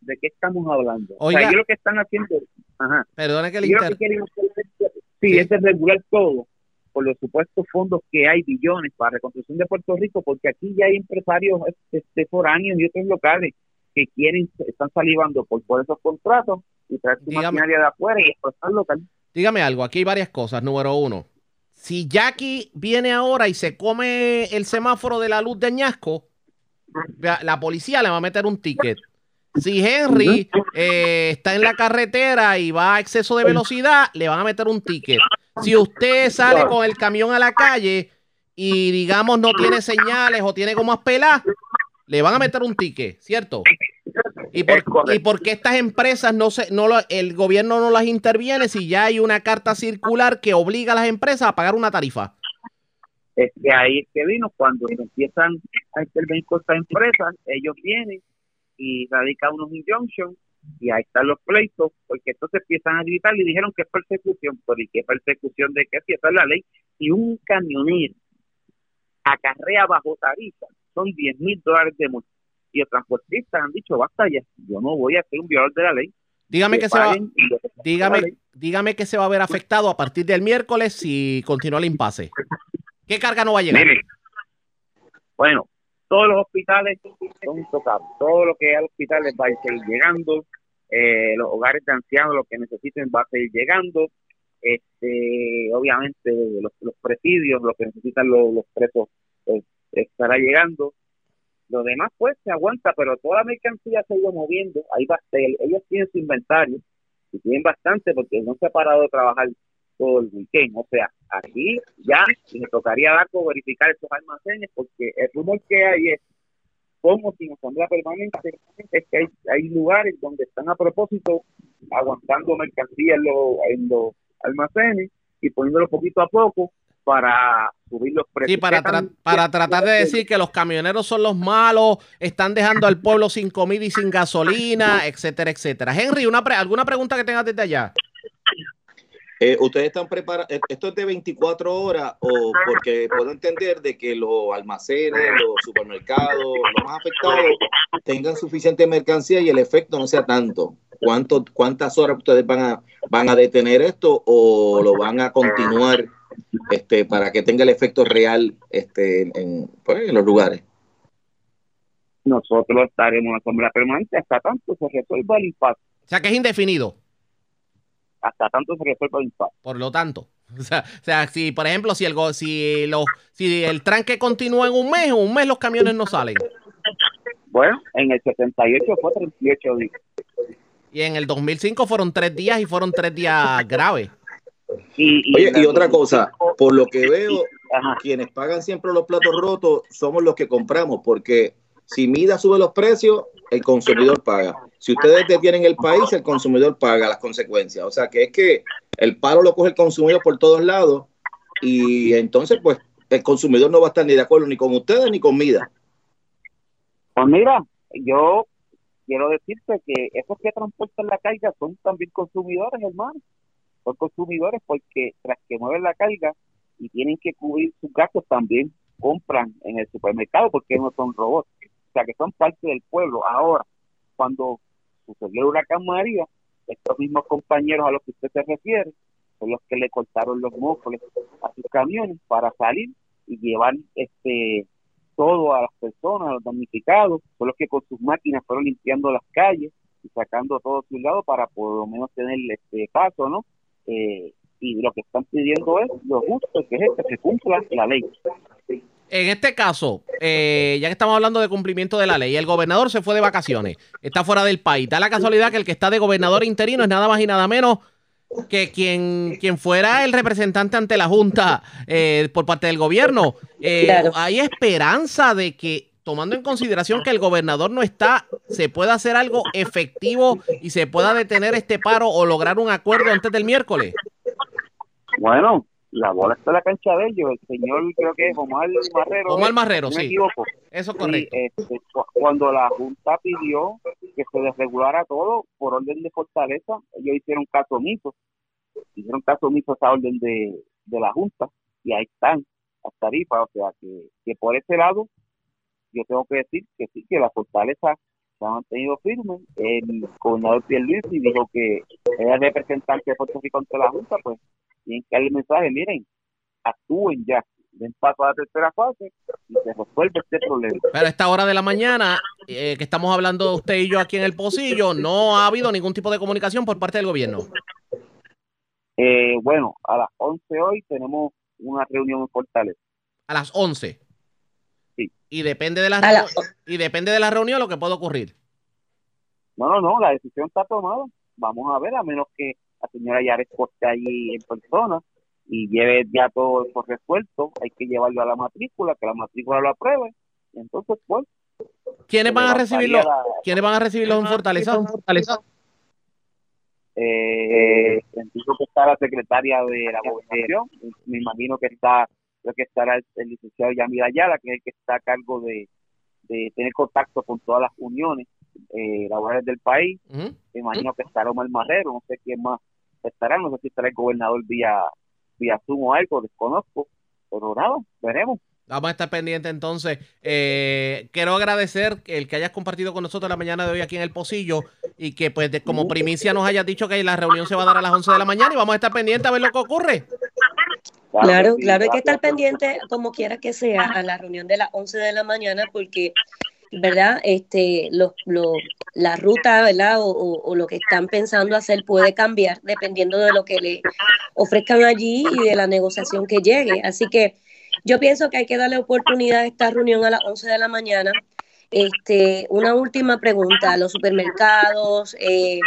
¿de qué estamos hablando? o Oiga. sea, ellos lo que están haciendo, ajá, Perdone que le lo inter... que quieren hacer es- sí, es de regular todo por los supuestos fondos que hay, billones para reconstrucción de Puerto Rico, porque aquí ya hay empresarios este, foráneos y otros locales que quieren, están salivando por, por esos contratos y traer su Dígame. maquinaria de afuera y explotar local. Dígame algo, aquí hay varias cosas. Número uno, si Jackie viene ahora y se come el semáforo de la luz de Añasco, la policía le va a meter un ticket. Si Henry eh, está en la carretera y va a exceso de velocidad, le van a meter un ticket. Si usted sale con el camión a la calle y digamos no tiene señales o tiene gomas peladas, le van a meter un ticket, ¿cierto? ¿Y por, ¿Y por qué estas empresas no se, no lo- el gobierno no las interviene si ya hay una carta circular que obliga a las empresas a pagar una tarifa? es que ahí es que vino cuando empiezan a intervenir con estas empresas, ellos vienen y radican unos injunctions y ahí están los pleitos, porque entonces empiezan a gritar y dijeron que es persecución, pero ¿y qué persecución de qué? Si esa es la ley, si un camionero acarrea bajo tarifa, son 10 mil dólares de multa. Y los transportistas han dicho, basta ya, yo no voy a ser un violador de la ley. Dígame que se va, y que se dígame, dígame que se va a ver afectado a partir del miércoles si continúa el impasse. ¿Qué carga no va a llegar? Mire, bueno, todos los hospitales son intocables. Todo lo que hay hospitales va a seguir llegando. eh, los hogares de ancianos, lo que necesiten, va a seguir llegando. Este, obviamente, los, presidios, lo que necesitan los, los presos, pues, estará llegando. Lo demás, pues, se aguanta, pero toda la mercancía se ha ido moviendo. Ahí va. Ellos tienen su inventario y tienen bastante porque no se ha parado de trabajar todo el weekend. O sea, aquí ya le tocaría a DACO verificar esos almacenes porque el rumor que hay es, como sin asamblea permanente, es que hay, hay lugares donde están a propósito aguantando mercancía en los, en los almacenes y poniéndolo poquito a poco para subir los precios. Sí, para, ¿Qué tan- tra- para tratar de decir que los camioneros son los malos, están dejando al pueblo sin comida y sin gasolina, etcétera, etcétera. Henry, una pre- ¿alguna pregunta que tengas desde allá? Eh, ¿Ustedes están preparados? ¿Esto es de 24 horas o porque puedo entender de que los almacenes, los supermercados, los más afectados tengan suficiente mercancía y el efecto no sea tanto? ¿Cuánto, ¿Cuántas horas ustedes van a, van a detener esto o lo van a continuar este, para que tenga el efecto real este, en, pues, en los lugares? Nosotros estaremos en la asamblea permanente hasta tanto se resuelva el impasse. O sea, que es indefinido. Hasta tanto se resuelva el impasse. Por lo tanto, o sea, o sea, si por ejemplo, si el go- si los si el tranque continúa en un mes, en un mes los camiones no salen. Bueno, en el 78 fue 38 días. Y en el 2005 fueron tres días y fueron tres días graves. Oye, y otra cosa, por lo que veo, quienes pagan siempre los platos rotos somos los que compramos, porque si Mida sube los precios, el consumidor paga. Si ustedes detienen el país, el consumidor paga las consecuencias. O sea, que es que el paro lo coge el consumidor por todos lados y entonces, pues, el consumidor no va a estar ni de acuerdo ni con ustedes ni con Mida. Pues mira, yo quiero decirte que esos que transportan la carga son también consumidores, hermano. Son consumidores porque tras que mueven la carga y tienen que cubrir sus gastos, también compran en el supermercado porque no son robots. O sea, que son parte del pueblo. Ahora, cuando sucedió el huracán María, estos mismos compañeros a los que usted se refiere son los que le cortaron los móviles a sus camiones para salir y llevar este todo a las personas, a los damnificados, son los que con sus máquinas fueron limpiando las calles y sacando todo a su lado para por lo menos tener este paso, ¿no? Eh, y lo que están pidiendo es lo justo, que es que se cumpla la ley. En este caso, eh, ya que estamos hablando de cumplimiento de la ley, el gobernador se fue de vacaciones, está fuera del país. Da la casualidad que el que está de gobernador interino es nada más y nada menos que quien, quien fuera el representante ante la Junta eh, por parte del gobierno. Eh, ¿Hay esperanza de que, tomando en consideración que el gobernador no está, se pueda hacer algo efectivo y se pueda detener este paro o lograr un acuerdo antes del miércoles? Bueno, la bola está en la cancha de ellos. El señor, creo que es Omar Marrero. Omar Marrero, si me sí. equivoco. Eso es correcto. Sí, este, cu- cuando la Junta pidió que se desregulara todo por orden de fortaleza, ellos hicieron caso omiso. Hicieron caso omiso a esa orden de, de la Junta y ahí están las tarifas. O sea, que, que por ese lado, yo tengo que decir que sí, que la fortaleza se ha mantenido firme. El gobernador Pierluisi dijo que era representante de Puerto Rico ante la Junta, pues tienen que darle el mensaje, miren, actúen ya, den paso a la tercera fase y se resuelve este problema. Pero a esta hora de la mañana, eh, que estamos hablando usted y yo aquí en el pocillo, no ha habido ningún tipo de comunicación por parte del gobierno. Eh, bueno, a las 11 hoy tenemos una reunión en Fortaleza. A las 11. Sí. Y depende de la, la- y depende de la reunión lo que pueda ocurrir. No, no, no, la decisión está tomada. Vamos a ver, a menos que la señora Yares esté allí en persona y lleve ya todo eso resuelto, hay que llevarlo a la matrícula, que la matrícula lo apruebe. Y entonces, pues, ¿Quiénes van a recibirlo? ¿Quiénes van a recibirlos en Fortaleza? Eh, entiendo que está la secretaria de la gobernación, me imagino que está, creo que estará el, el licenciado Yamil Ayala, que es el que está a cargo de, de tener contacto con todas las uniones eh, laborales del país. Me imagino que estará Omar Marrero, no sé quién más estará, no sé si estará el gobernador vía, vía Zoom o algo, desconozco, pero nada, veremos. Vamos a estar pendientes entonces. Eh, quiero agradecer el que hayas compartido con nosotros la mañana de hoy aquí en el Pocillo y que pues de- como primicia nos hayas dicho que la reunión se va a dar a las 11 de la mañana y vamos a estar pendientes a ver lo que ocurre. Claro, claro, hay que estar pendiente, como quiera que sea, a la reunión de las 11 de la mañana, porque, ¿verdad? Este, los, los- la ruta, ¿verdad? O, o- o lo que están pensando hacer puede cambiar dependiendo de lo que le ofrezcan allí y de la negociación que llegue. Así que yo pienso que hay que darle oportunidad a esta reunión a las 11 de la mañana. Este, una última pregunta, los supermercados, eh,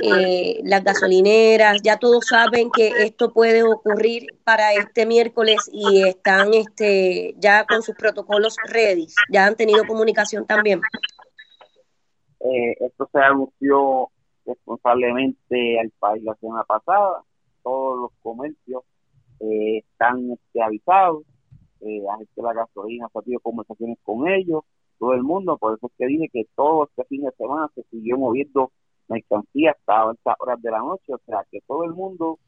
eh, las gasolineras, ya todos saben que esto puede ocurrir para este miércoles y están este, ya con sus protocolos ready, ya han tenido comunicación también. Eh, esto se anunció responsablemente al país la semana pasada. Todos los comercios eh, están este, avisados. Eh, la la gasolina ha tenido conversaciones con ellos, todo el mundo. Por eso es que dije que todo este fin de semana se siguió moviendo mercancía hasta altas horas de la noche. O sea, que todo el mundo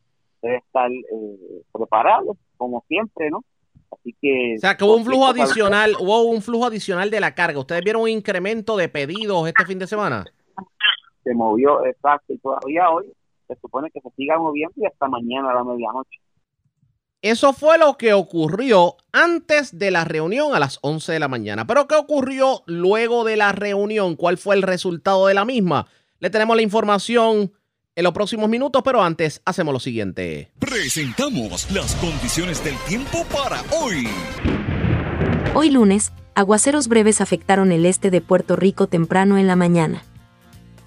debe estar eh, preparado, como siempre, ¿no? Así que. O sea, que hubo un flujo adicional, hubo un flujo adicional de la carga. ¿Ustedes vieron un incremento de pedidos este fin de semana? se movió exacto y todavía hoy se supone que se siga moviendo y hasta mañana a la medianoche. Eso fue lo que ocurrió antes de la reunión a las 11 de la mañana. Pero ¿qué ocurrió luego de la reunión? ¿Cuál fue el resultado de la misma? Le tenemos la información en los próximos minutos, pero antes hacemos lo siguiente. Presentamos las condiciones del tiempo para hoy. Hoy lunes, aguaceros breves afectaron el este de Puerto Rico temprano en la mañana.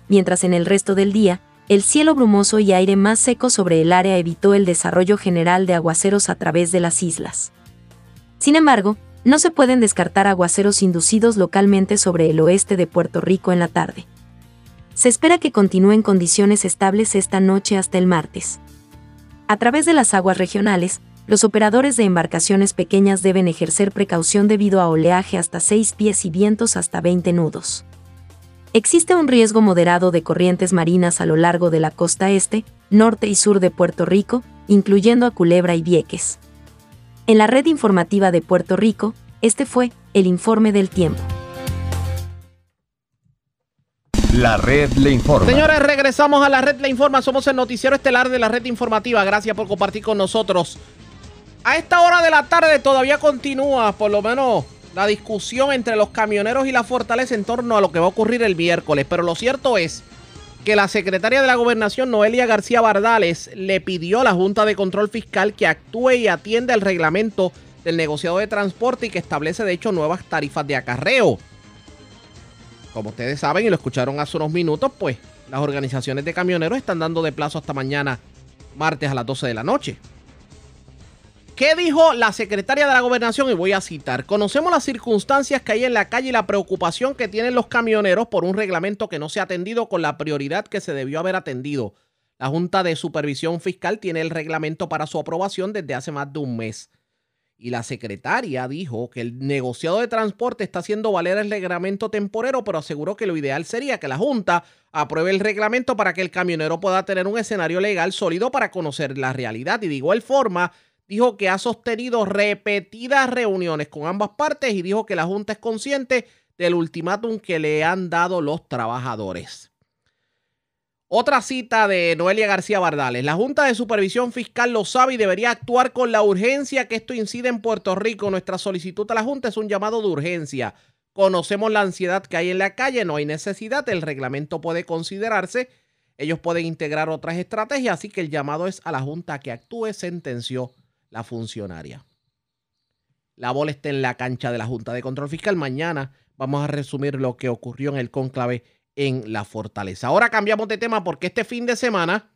Mientras en el resto del día, el cielo brumoso y aire más seco sobre el área evitó el desarrollo general de aguaceros a través de las islas. Sin embargo, no se pueden descartar aguaceros inducidos localmente sobre el oeste de Puerto Rico en la tarde. Se espera que continúen condiciones estables esta noche hasta el martes. A través de las aguas regionales, los operadores de embarcaciones pequeñas deben ejercer precaución debido a oleaje hasta 6 pies y vientos hasta 20 nudos. existe un riesgo moderado de corrientes marinas a lo largo de la costa este, norte y sur de Puerto Rico, incluyendo a Culebra y Vieques. En la red informativa de Puerto Rico, este fue el informe del tiempo. La red le informa. Señores, regresamos a la red le informa. Somos el noticiero estelar de la red informativa. Gracias por compartir con nosotros. A esta hora de la tarde todavía continúa, por lo menos, la discusión entre los camioneros y la fortaleza en torno a lo que va a ocurrir el miércoles. Pero lo cierto es que la secretaria de la gobernación, Noelia García Bardales, le pidió a la Junta de Control Fiscal que actúe y atienda el reglamento del negociado de transporte y que establece de hecho nuevas tarifas de acarreo. Como ustedes saben y lo escucharon hace unos minutos, pues las organizaciones de camioneros están dando de plazo hasta mañana, martes a las 12 de la noche. ¿Qué dijo la secretaria de la gobernación? Y voy a citar. Conocemos las circunstancias que hay en la calle y la preocupación que tienen los camioneros por un reglamento que no se ha atendido con la prioridad que se debió haber atendido. La Junta de Supervisión Fiscal tiene el reglamento para su aprobación desde hace más de un mes. Y la secretaria dijo que el negociado de transporte está haciendo valer el reglamento temporero, pero aseguró que lo ideal sería que la Junta apruebe el reglamento para que el camionero pueda tener un escenario legal sólido para conocer la realidad. Y de igual forma, dijo que ha sostenido repetidas reuniones con ambas partes y dijo que la Junta es consciente del ultimátum que le han dado los trabajadores. Otra cita de Noelia García Bardales. La Junta de Supervisión Fiscal lo sabe y debería actuar con la urgencia que esto incide en Puerto Rico. Nuestra solicitud a la Junta es un llamado de urgencia. Conocemos la ansiedad que hay en la calle, no hay necesidad, el reglamento puede considerarse, ellos pueden integrar otras estrategias, así que el llamado es a la Junta que actúe, sentenció la funcionaria. La bola está en la cancha de la Junta de Control Fiscal. Mañana vamos a resumir lo que ocurrió en el cónclave en la fortaleza. Ahora cambiamos de tema porque este fin de semana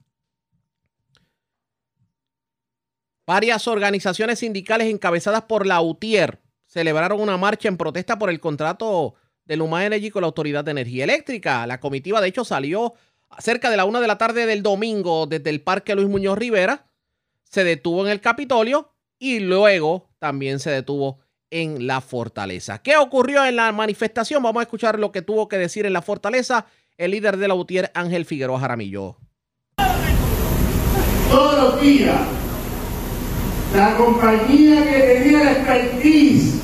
varias organizaciones sindicales encabezadas por la UTIER celebraron una marcha en protesta por el contrato de Luma Energy con la Autoridad de Energía Eléctrica. La comitiva de hecho salió cerca de la una de la tarde del domingo desde el Parque Luis Muñoz Rivera, se detuvo en el Capitolio y luego también se detuvo en la fortaleza. ¿Qué ocurrió en la manifestación? Vamos a escuchar lo que tuvo que decir en la fortaleza el líder de la UTIER, Ángel Figueroa Jaramillo. Todos los días, la compañía que tenía la expertise,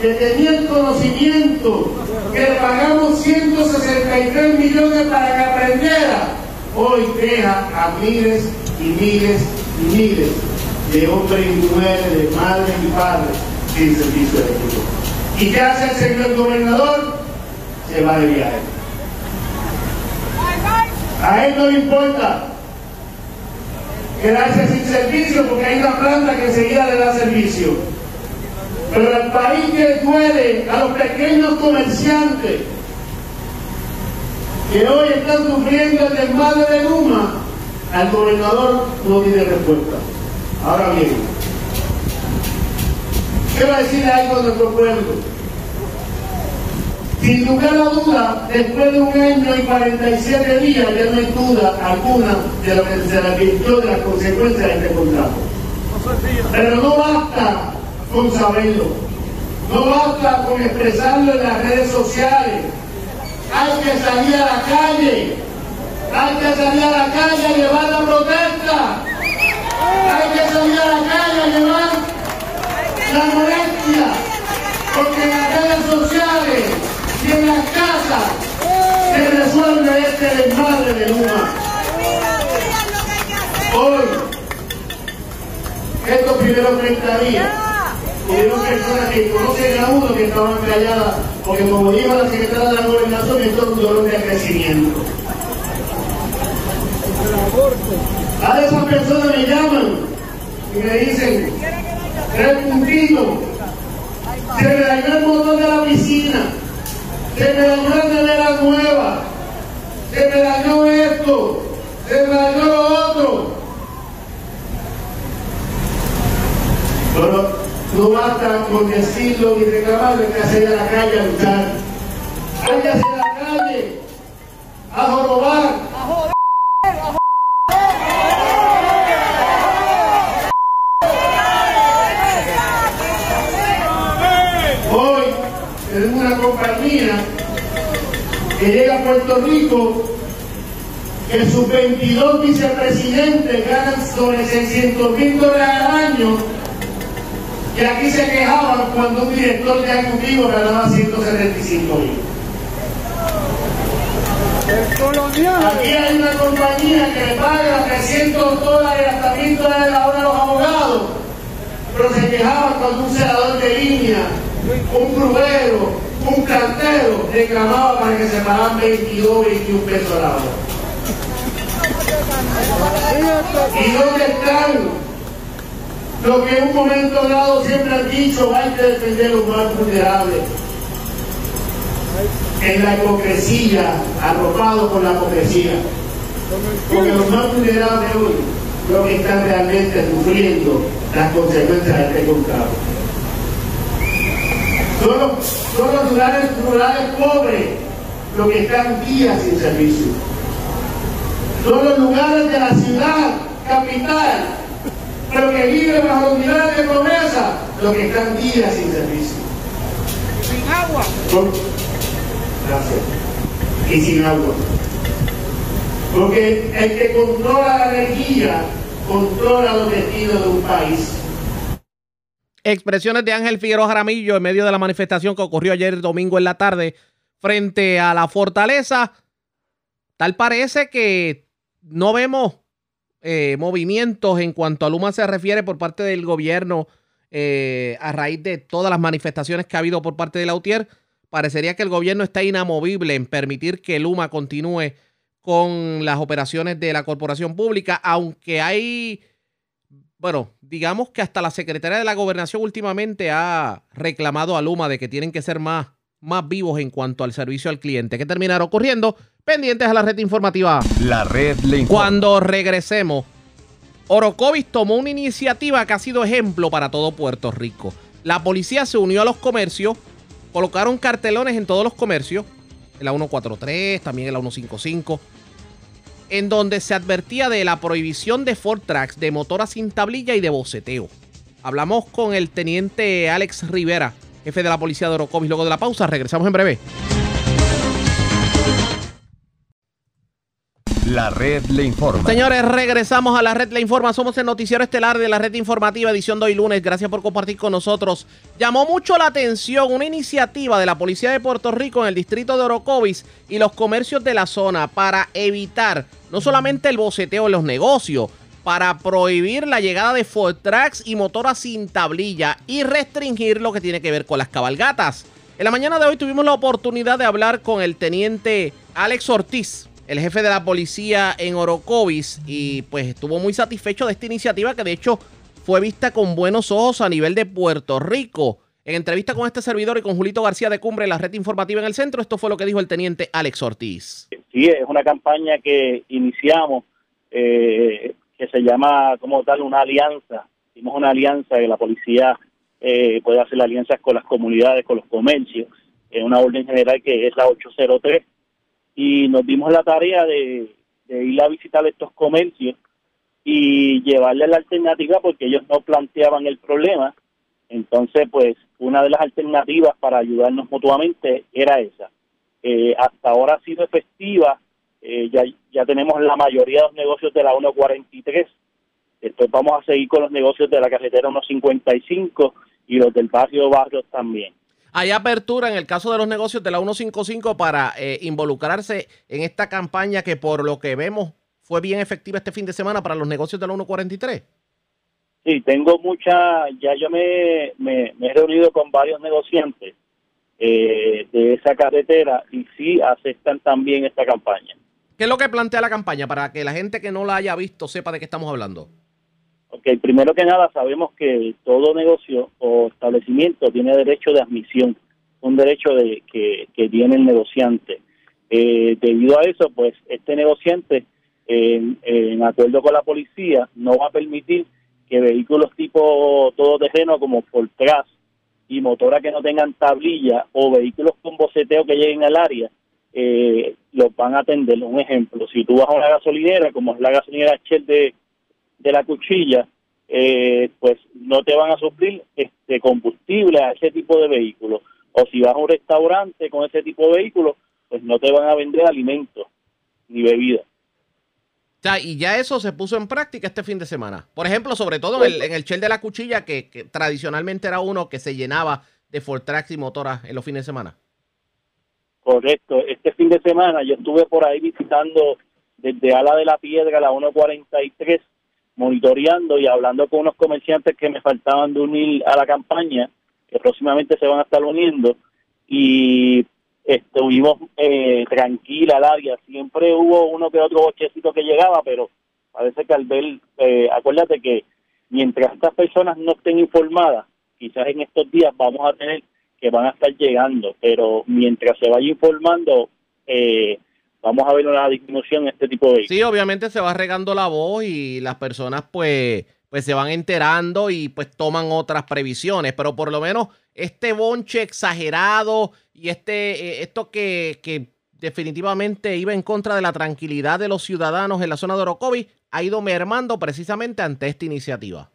que tenía el conocimiento, que le pagamos 163 millones para que aprendiera, hoy deja a miles y miles y miles de hombres y mujeres, de madres y padres sin servicio eléctrico. ¿Y qué hace el señor gobernador? Se va de viaje. A él no le importa quedarse sin servicio porque hay una planta que enseguida le da servicio. Pero al país que duele, a los pequeños comerciantes que hoy están sufriendo el desmadre de Luma, al gobernador no tiene respuesta. Ahora bien, Quiero decirle algo a nuestro pueblo. Sin lugar a duda, después de un año y 47 días, ya no hay duda alguna de lo que se de las consecuencias de este contrato. Pero no basta con saberlo, no basta con expresarlo en las redes sociales. Hay que salir a la calle, hay que salir a la calle a llevar la protesta, hay que salir a la calle a llevar la molestia, porque en las redes sociales y en las casas se resuelve este desmadre de Luma. Hoy, estos primeros 30 días, hubieron personas que conocen a uno que estaban calladas, porque como dijo la secretaria de la gobernación, esto es un dolor de crecimiento. A esas personas me llaman y me dicen, tres puntitos. Se me dañó el motor de la piscina. Se me dañó la nevera nueva. Se me dañó esto. Se me dañó lo otro. Pero no basta con decirlo ni reclamarlo, hay que salir a la calle a luchar. Hay que salir a la calle a jorobar. Hoy tenemos una compañía que llega a Puerto Rico, que sus 22 vicepresidentes ganan sobre 600 mil dólares al año, y aquí se quejaban cuando un director de ejecutivo ganaba 175 mil. Aquí hay una compañía que le paga 300 dólares hasta 1000 dólares la hora a los abogados, pero se quejaban cuando un senador de línea, un grubero, un cartero reclamaba para que se pagaran 22, 21 pesos la hora. ¿Y dónde están lo que en un momento dado siempre han dicho hay que defender los más vulnerables? En la hipocresía, arropado por la hipocresía. Porque los más vulnerables hoy lo que están realmente sufriendo las consecuencias de este contrato. Son los, son los rurales, rurales pobres los que están días sin servicio. Son los lugares de la ciudad capital, pero que viven bajo los niveles de pobreza, los que están días sin servicio. Sin agua. Gracias. Y sin agua. Porque el que controla la energía controla los destinos de un país. Expresiones de Ángel Figueroa Jaramillo en medio de la manifestación que ocurrió ayer domingo en la tarde frente a la fortaleza. Tal parece que no vemos eh, movimientos en cuanto a Luma se refiere por parte del gobierno eh, a raíz de todas las manifestaciones que ha habido por parte de la UTIER. Parecería que el gobierno está inamovible en permitir que Luma continúe con las operaciones de la corporación pública, aunque hay, bueno, digamos que hasta la secretaria de la gobernación últimamente ha reclamado a Luma de que tienen que ser más, más vivos en cuanto al servicio al cliente. ¿Qué terminará ocurriendo? Pendientes a la red informativa. La red le. Cuando regresemos, Orocovis tomó una iniciativa que ha sido ejemplo para todo Puerto Rico. La policía se unió a los comercios, colocaron cartelones en todos los comercios, en la 143, también en la 155, en donde se advertía de la prohibición de Ford Tracks de motoras sin tablilla y de boceteo. Hablamos con el teniente Alex Rivera, jefe de la policía de Orocovis. Luego de la pausa, regresamos en breve. La red le informa. Señores, regresamos a la red Le Informa. Somos el noticiero estelar de la red informativa, edición de hoy lunes. Gracias por compartir con nosotros. Llamó mucho la atención una iniciativa de la Policía de Puerto Rico en el distrito de Orocovis y los comercios de la zona para evitar no solamente el boceteo en los negocios, para prohibir la llegada de Ford Tracks y motoras sin tablilla y restringir lo que tiene que ver con las cabalgatas. En la mañana de hoy tuvimos la oportunidad de hablar con el teniente Alex Ortiz, el jefe de la policía en Orocovis, y pues estuvo muy satisfecho de esta iniciativa que de hecho fue vista con buenos ojos a nivel de Puerto Rico. En entrevista con este servidor y con Julito García de Cumbre, la red informativa en el centro, esto fue lo que dijo el teniente Alex Ortiz. Sí, es una campaña que iniciamos, eh, que se llama como tal una alianza. Hicimos una alianza que la policía eh, puede hacer alianzas con las comunidades, con los comercios, en una orden general que es la 803 y nos dimos la tarea de, ir a visitar estos comercios y llevarles la alternativa porque ellos no planteaban el problema. Entonces, pues, una de las alternativas para ayudarnos mutuamente era esa. Eh, hasta ahora ha sido efectiva, eh, ya, ya tenemos la mayoría de los negocios de la 143, después vamos a seguir con los negocios de la carretera 155 y los del barrio Barrios también. Hay apertura en el caso de los negocios de la 155 para eh, involucrarse en esta campaña que por lo que vemos fue bien efectiva este fin de semana para los negocios de la 143. Sí, tengo mucha, ya yo me, me, me he reunido con varios negociantes eh, de esa carretera y sí aceptan también esta campaña. ¿Qué es lo que plantea la campaña para que la gente que no la haya visto sepa de qué estamos hablando? Ok, primero que nada sabemos que todo negocio o establecimiento tiene derecho de admisión, un derecho de que, que tiene el negociante. Eh, debido a eso, pues este negociante, en, acuerdo con la policía, no va a permitir que vehículos tipo todoterreno como Fortras y motoras que no tengan tablilla o vehículos con boceteo que lleguen al área, eh, los van a atender. Un ejemplo, si tú vas a una gasolinera, como es la gasolinera Shell de, de la cuchilla, eh, pues no te van a suplir este combustible a ese tipo de vehículos. O si vas a un restaurante con ese tipo de vehículos, pues no te van a vender alimentos ni bebidas. Sea, y ya eso se puso en práctica este fin de semana. Por ejemplo, sobre todo en el, en el Shell de la Cuchilla, que, que tradicionalmente era uno que se llenaba de Fortrax y motoras en los fines de semana. Correcto. Este fin de semana yo estuve por ahí visitando desde Ala de la Piedra la 143, monitoreando y hablando con unos comerciantes que me faltaban de unir a la campaña, que próximamente se van a estar uniendo, y estuvimos eh, tranquila al área. Siempre hubo uno que otro bochecito que llegaba, pero parece que al ver, eh, acuérdate que mientras estas personas no estén informadas, quizás en estos días vamos a tener que van a estar llegando, pero mientras se vaya informando, eh, vamos a ver una disminución en este tipo de Sí, obviamente se va regando la voz y las personas pues, pues se van enterando y pues toman otras previsiones, pero por lo menos este bonche exagerado y este eh, esto que, que definitivamente iba en contra de la tranquilidad de los ciudadanos en la zona de Orocovi ha ido mermando precisamente ante esta iniciativa.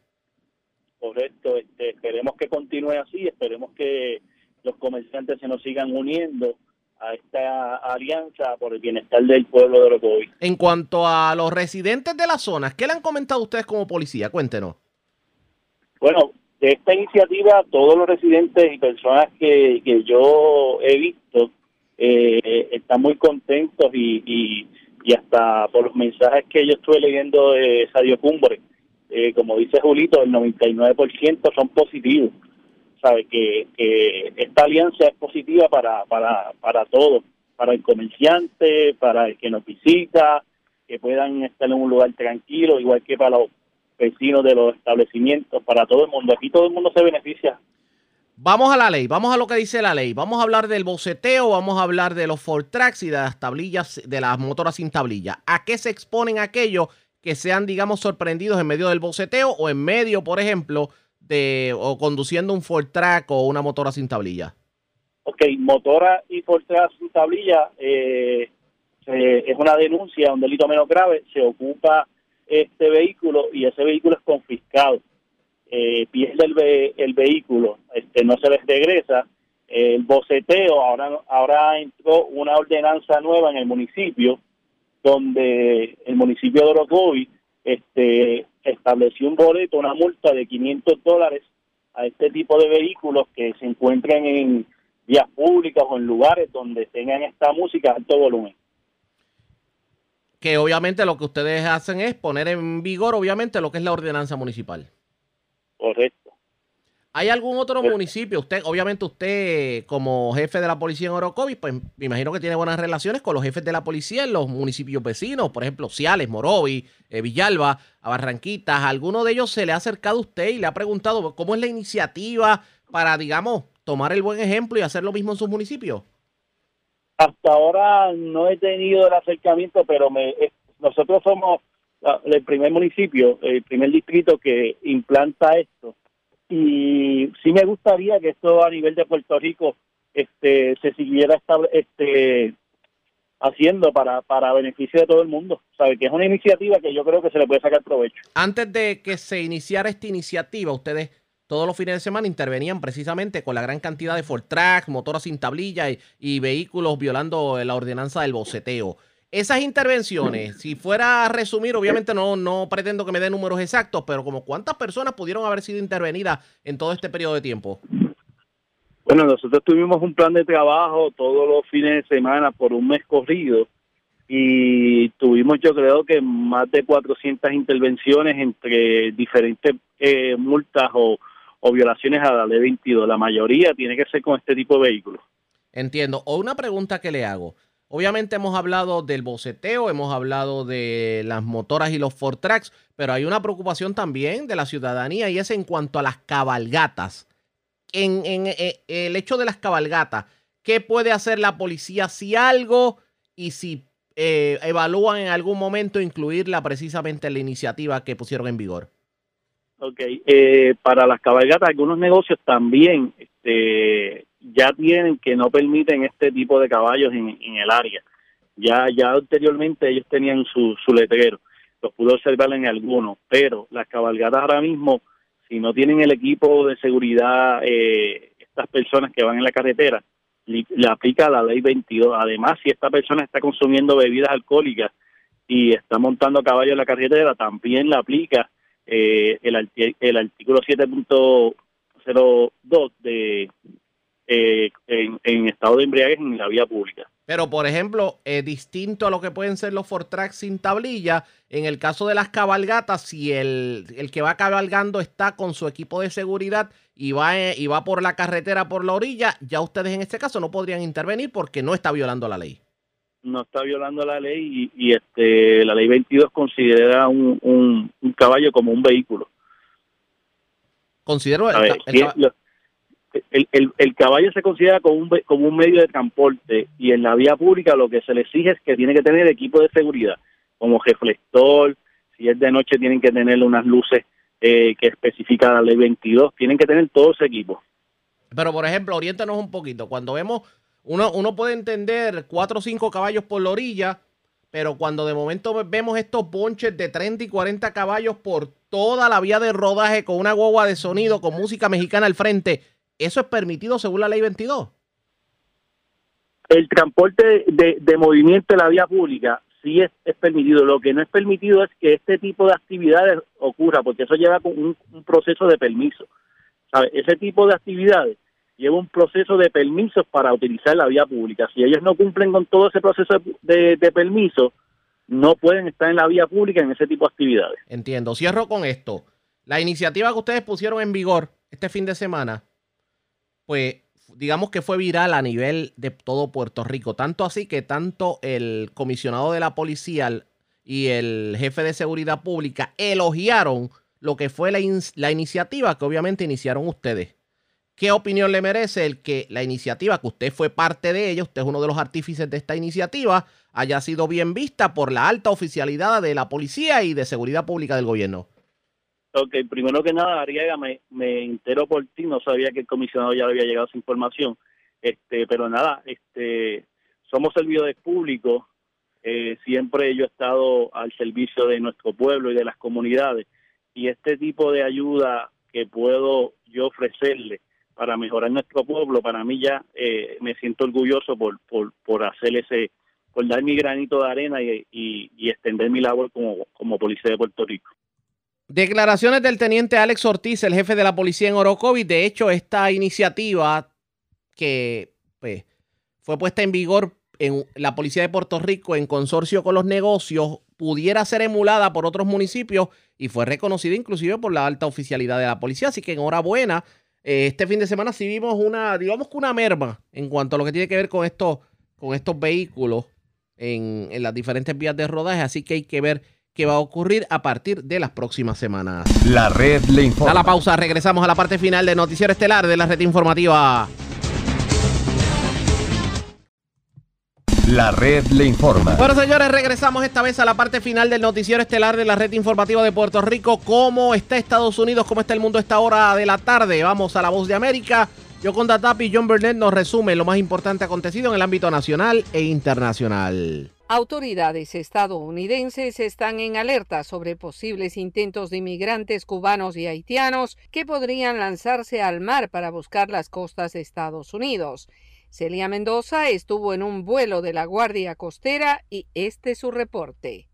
Correcto, este, esperemos que continúe así, esperemos que los comerciantes se nos sigan uniendo a esta alianza por el bienestar del pueblo de Orocovi. En cuanto a los residentes de la zona, ¿qué le han comentado ustedes como policía? Cuéntenos. Bueno, de esta iniciativa, todos los residentes y personas que, que yo he visto eh, están muy contentos y, y, y hasta por los mensajes que yo estuve leyendo de Sadio Cumbre, eh, como dice Julito, el 99% son positivos. Sabe que, que esta alianza es positiva para, para, para todos, para el comerciante, para el que nos visita, que puedan estar en un lugar tranquilo, igual que para los vecinos de los establecimientos, para todo el mundo. Aquí todo el mundo se beneficia. Vamos a la ley, vamos a lo que dice la ley. Vamos a hablar del boceteo, vamos a hablar de los Fortrax y de las tablillas, de las motoras sin tablilla. ¿A qué se exponen aquellos que sean, digamos, sorprendidos en medio del boceteo o en medio, por ejemplo, de o conduciendo un Fortrack o una motora sin tablilla? Ok, motora y Fortrack sin tablilla eh, es una denuncia, un delito menos grave, se ocupa este vehículo y ese vehículo es confiscado. Eh, pierde el, ve el vehículo, este no se les regresa. El boceteo, ahora, ahora entró una ordenanza nueva en el municipio, donde el municipio de Orocovi este, estableció un boleto, una multa de 500 dólares a este tipo de vehículos que se encuentren en vías públicas o en lugares donde tengan esta música a alto volumen que obviamente lo que ustedes hacen es poner en vigor, obviamente, lo que es la ordenanza municipal. Correcto. ¿Hay algún otro municipio? Usted, obviamente, usted como jefe de la policía en Orocovis, pues me imagino que tiene buenas relaciones con los jefes de la policía en los municipios vecinos, por ejemplo, Ciales, Morovi, eh, Villalba, a Barranquitas. ¿Alguno de ellos se le ha acercado a usted y le ha preguntado cómo es la iniciativa para, digamos, tomar el buen ejemplo y hacer lo mismo en sus municipios? Hasta ahora no he tenido el acercamiento, pero me, nosotros somos el primer municipio, el primer distrito que implanta esto. Y sí me gustaría que esto a nivel de Puerto Rico este, se siguiera este, haciendo para, para beneficio de todo el mundo. ¿Sabe? Que es una iniciativa que yo creo que se le puede sacar provecho. Antes de que se iniciara esta iniciativa, ustedes todos los fines de semana intervenían precisamente con la gran cantidad de Fortrack, motoras sin tablilla y, y, vehículos violando la ordenanza del boceteo. Esas intervenciones, si fuera a resumir, obviamente no, no pretendo que me dé números exactos, pero como cuántas personas pudieron haber sido intervenidas en todo este periodo de tiempo. Bueno, nosotros tuvimos un plan de trabajo todos los fines de semana por un mes corrido y tuvimos yo creo que más de 400 intervenciones entre diferentes eh, multas o, o violaciones a la ley 22. La mayoría tiene que ser con este tipo de vehículos. Entiendo. O una pregunta que le hago. Obviamente hemos hablado del boceteo, hemos hablado de las motoras y los Fortrax, pero hay una preocupación también de la ciudadanía y es en cuanto a las cabalgatas. En, en, en el hecho de las cabalgatas, ¿qué puede hacer la policía si algo y si eh, evalúan en algún momento incluirla precisamente en la iniciativa que pusieron en vigor? Ok, eh, para las cabalgatas, algunos negocios también este, ya tienen que no permiten este tipo de caballos en, el área. Ya, ya anteriormente ellos tenían su, su letrero, los pude observar en algunos, pero las cabalgatas ahora mismo, si no tienen el equipo de seguridad, eh, estas personas que van en la carretera, le aplica la ley 22. Además, si esta persona está consumiendo bebidas alcohólicas y está montando caballo en la carretera, también le aplica eh, el, el artículo 7.02 de eh, en, en estado de embriaguez en la vía pública. Pero, por ejemplo, eh, distinto a lo que pueden ser los Fortrack sin tablilla, en el caso de las cabalgatas, si el, el que va cabalgando está con su equipo de seguridad y va, eh, y va por la carretera, por la orilla, ya ustedes en este caso no podrían intervenir porque no está violando la ley. no está violando la ley y, y, este la ley 22 considera un, un, un caballo como un vehículo. Considero el ver, el, el- el caballo se considera como un, como un medio de transporte y en la vía pública lo que se le exige es que tiene que tener equipo de seguridad, como reflector, si es de noche tienen que tener unas luces eh, que especifica la ley 22, tienen que tener todo ese equipo. Pero, por ejemplo, oriéntanos un poquito. Cuando vemos, uno, uno puede entender cuatro o cinco caballos por la orilla, pero cuando de momento vemos estos bonches de 30 y 40 caballos por toda la vía de rodaje con una guagua de sonido, con música mexicana al frente, ¿eso es permitido según la ley 22? el transporte de, de movimiento en la vía pública sí es, es permitido. Lo que no es permitido es que este tipo de actividades ocurra, porque eso lleva con un, un proceso de permiso. ¿Sabe? Ese tipo de actividades lleva un proceso de permisos para utilizar la vía pública. Si ellos no cumplen con todo ese proceso de, de permiso, no pueden estar en la vía pública en ese tipo de actividades. Entiendo. Cierro con esto. La iniciativa que ustedes pusieron en vigor este fin de semana, pues digamos que fue viral a nivel de todo Puerto Rico. Tanto así que tanto el comisionado de la policía y el jefe de seguridad pública elogiaron lo que fue la, la iniciativa que obviamente iniciaron ustedes. ¿Qué opinión le merece el que la iniciativa, que usted fue parte de ella, usted es uno de los artífices de esta iniciativa, haya sido bien vista por la alta oficialidad de la policía y de seguridad pública del gobierno? Ok, primero que nada, Ariaga, me, me entero por ti, no sabía que el comisionado ya le había llegado esa información, este, pero nada, este, somos servidores públicos, eh, siempre yo he estado al servicio de nuestro pueblo y de las comunidades, y este tipo de ayuda que puedo yo ofrecerle para mejorar nuestro pueblo, para mí ya eh, me siento orgulloso por, por, por hacer ese, por dar mi granito de arena y, y, y extender mi labor como, como policía de Puerto Rico. Declaraciones del teniente Alex Ortiz, el jefe de la policía en Orocovis. De hecho, esta iniciativa que pues, fue puesta en vigor en la policía de Puerto Rico en consorcio con los negocios pudiera ser emulada por otros municipios y fue reconocida inclusive por la alta oficialidad de la policía. Así que enhorabuena. Eh, Este fin de semana sí vimos una, digamos que una merma en cuanto a lo que tiene que ver con estos, con estos vehículos en las diferentes vías de rodaje. Así que hay que ver qué va a ocurrir a partir de las próximas semanas. La red le Da informa. la pausa, regresamos a la parte final del Noticiero Estelar de la red informativa. La red le informa. Bueno, señores, regresamos esta vez a la parte final del Noticiero Estelar de la red informativa de Puerto Rico. ¿Cómo está Estados Unidos? ¿Cómo está el mundo a esta hora de la tarde? Vamos a la voz de América. Yo con Datapi y John Burnett nos resume lo más importante acontecido en el ámbito nacional e internacional. Autoridades estadounidenses están en alerta sobre posibles intentos de inmigrantes cubanos y haitianos que podrían lanzarse al mar para buscar las costas de Estados Unidos. Celia Mendoza estuvo en un vuelo de la Guardia Costera y este es su reporte.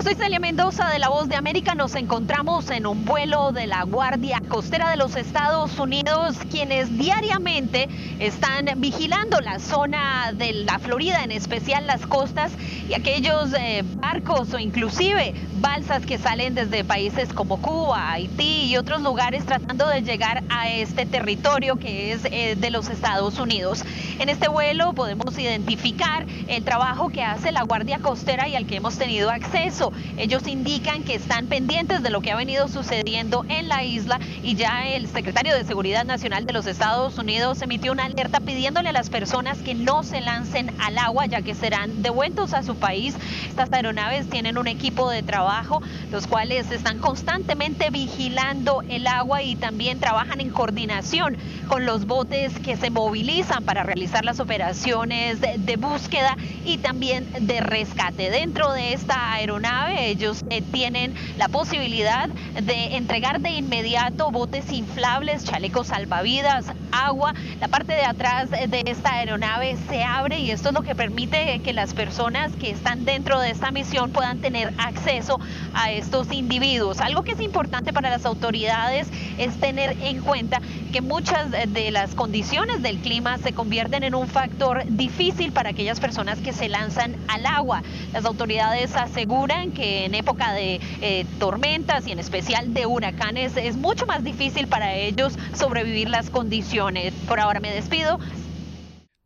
Soy Celia Mendoza de La Voz de América. Nos encontramos en un vuelo de la Guardia Costera de los Estados Unidos, quienes diariamente están vigilando la zona de la Florida, en especial las costas y aquellos eh, barcos o inclusive balsas que salen desde países como Cuba, Haití y otros lugares tratando de llegar a este territorio que es eh, de los Estados Unidos. En este vuelo podemos identificar el trabajo que hace la Guardia Costera y al que hemos tenido acceso. Ellos indican que están pendientes de lo que ha venido sucediendo en la isla y ya el secretario de Seguridad Nacional de los Estados Unidos emitió una alerta pidiéndole a las personas que no se lancen al agua ya que serán devueltos a su país. Estas aeronaves tienen un equipo de trabajo, los cuales están constantemente vigilando el agua y también trabajan en coordinación con los botes que se movilizan para realizar las operaciones de, de búsqueda y también de rescate. Dentro de esta aeronave aeronave. Ellos eh, tienen la posibilidad de entregar de inmediato botes inflables, chalecos salvavidas, agua. La parte de atrás de esta aeronave se abre y esto es lo que permite que las personas que están dentro de esta misión puedan tener acceso a estos individuos. Algo que es importante para las autoridades es tener en cuenta que muchas de las condiciones del clima se convierten en un factor difícil para aquellas personas que se lanzan al agua. Las autoridades aseguran que en época de eh, tormentas y en especial de huracanes es mucho más difícil para ellos sobrevivir las condiciones. Por ahora me despido.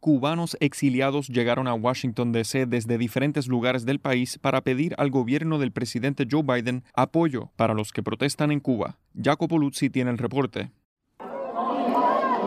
Cubanos exiliados llegaron a Washington, D.C. desde diferentes lugares del país para pedir al gobierno del presidente Joe Biden apoyo para los que protestan en Cuba. Jacopo Luzzi tiene el reporte.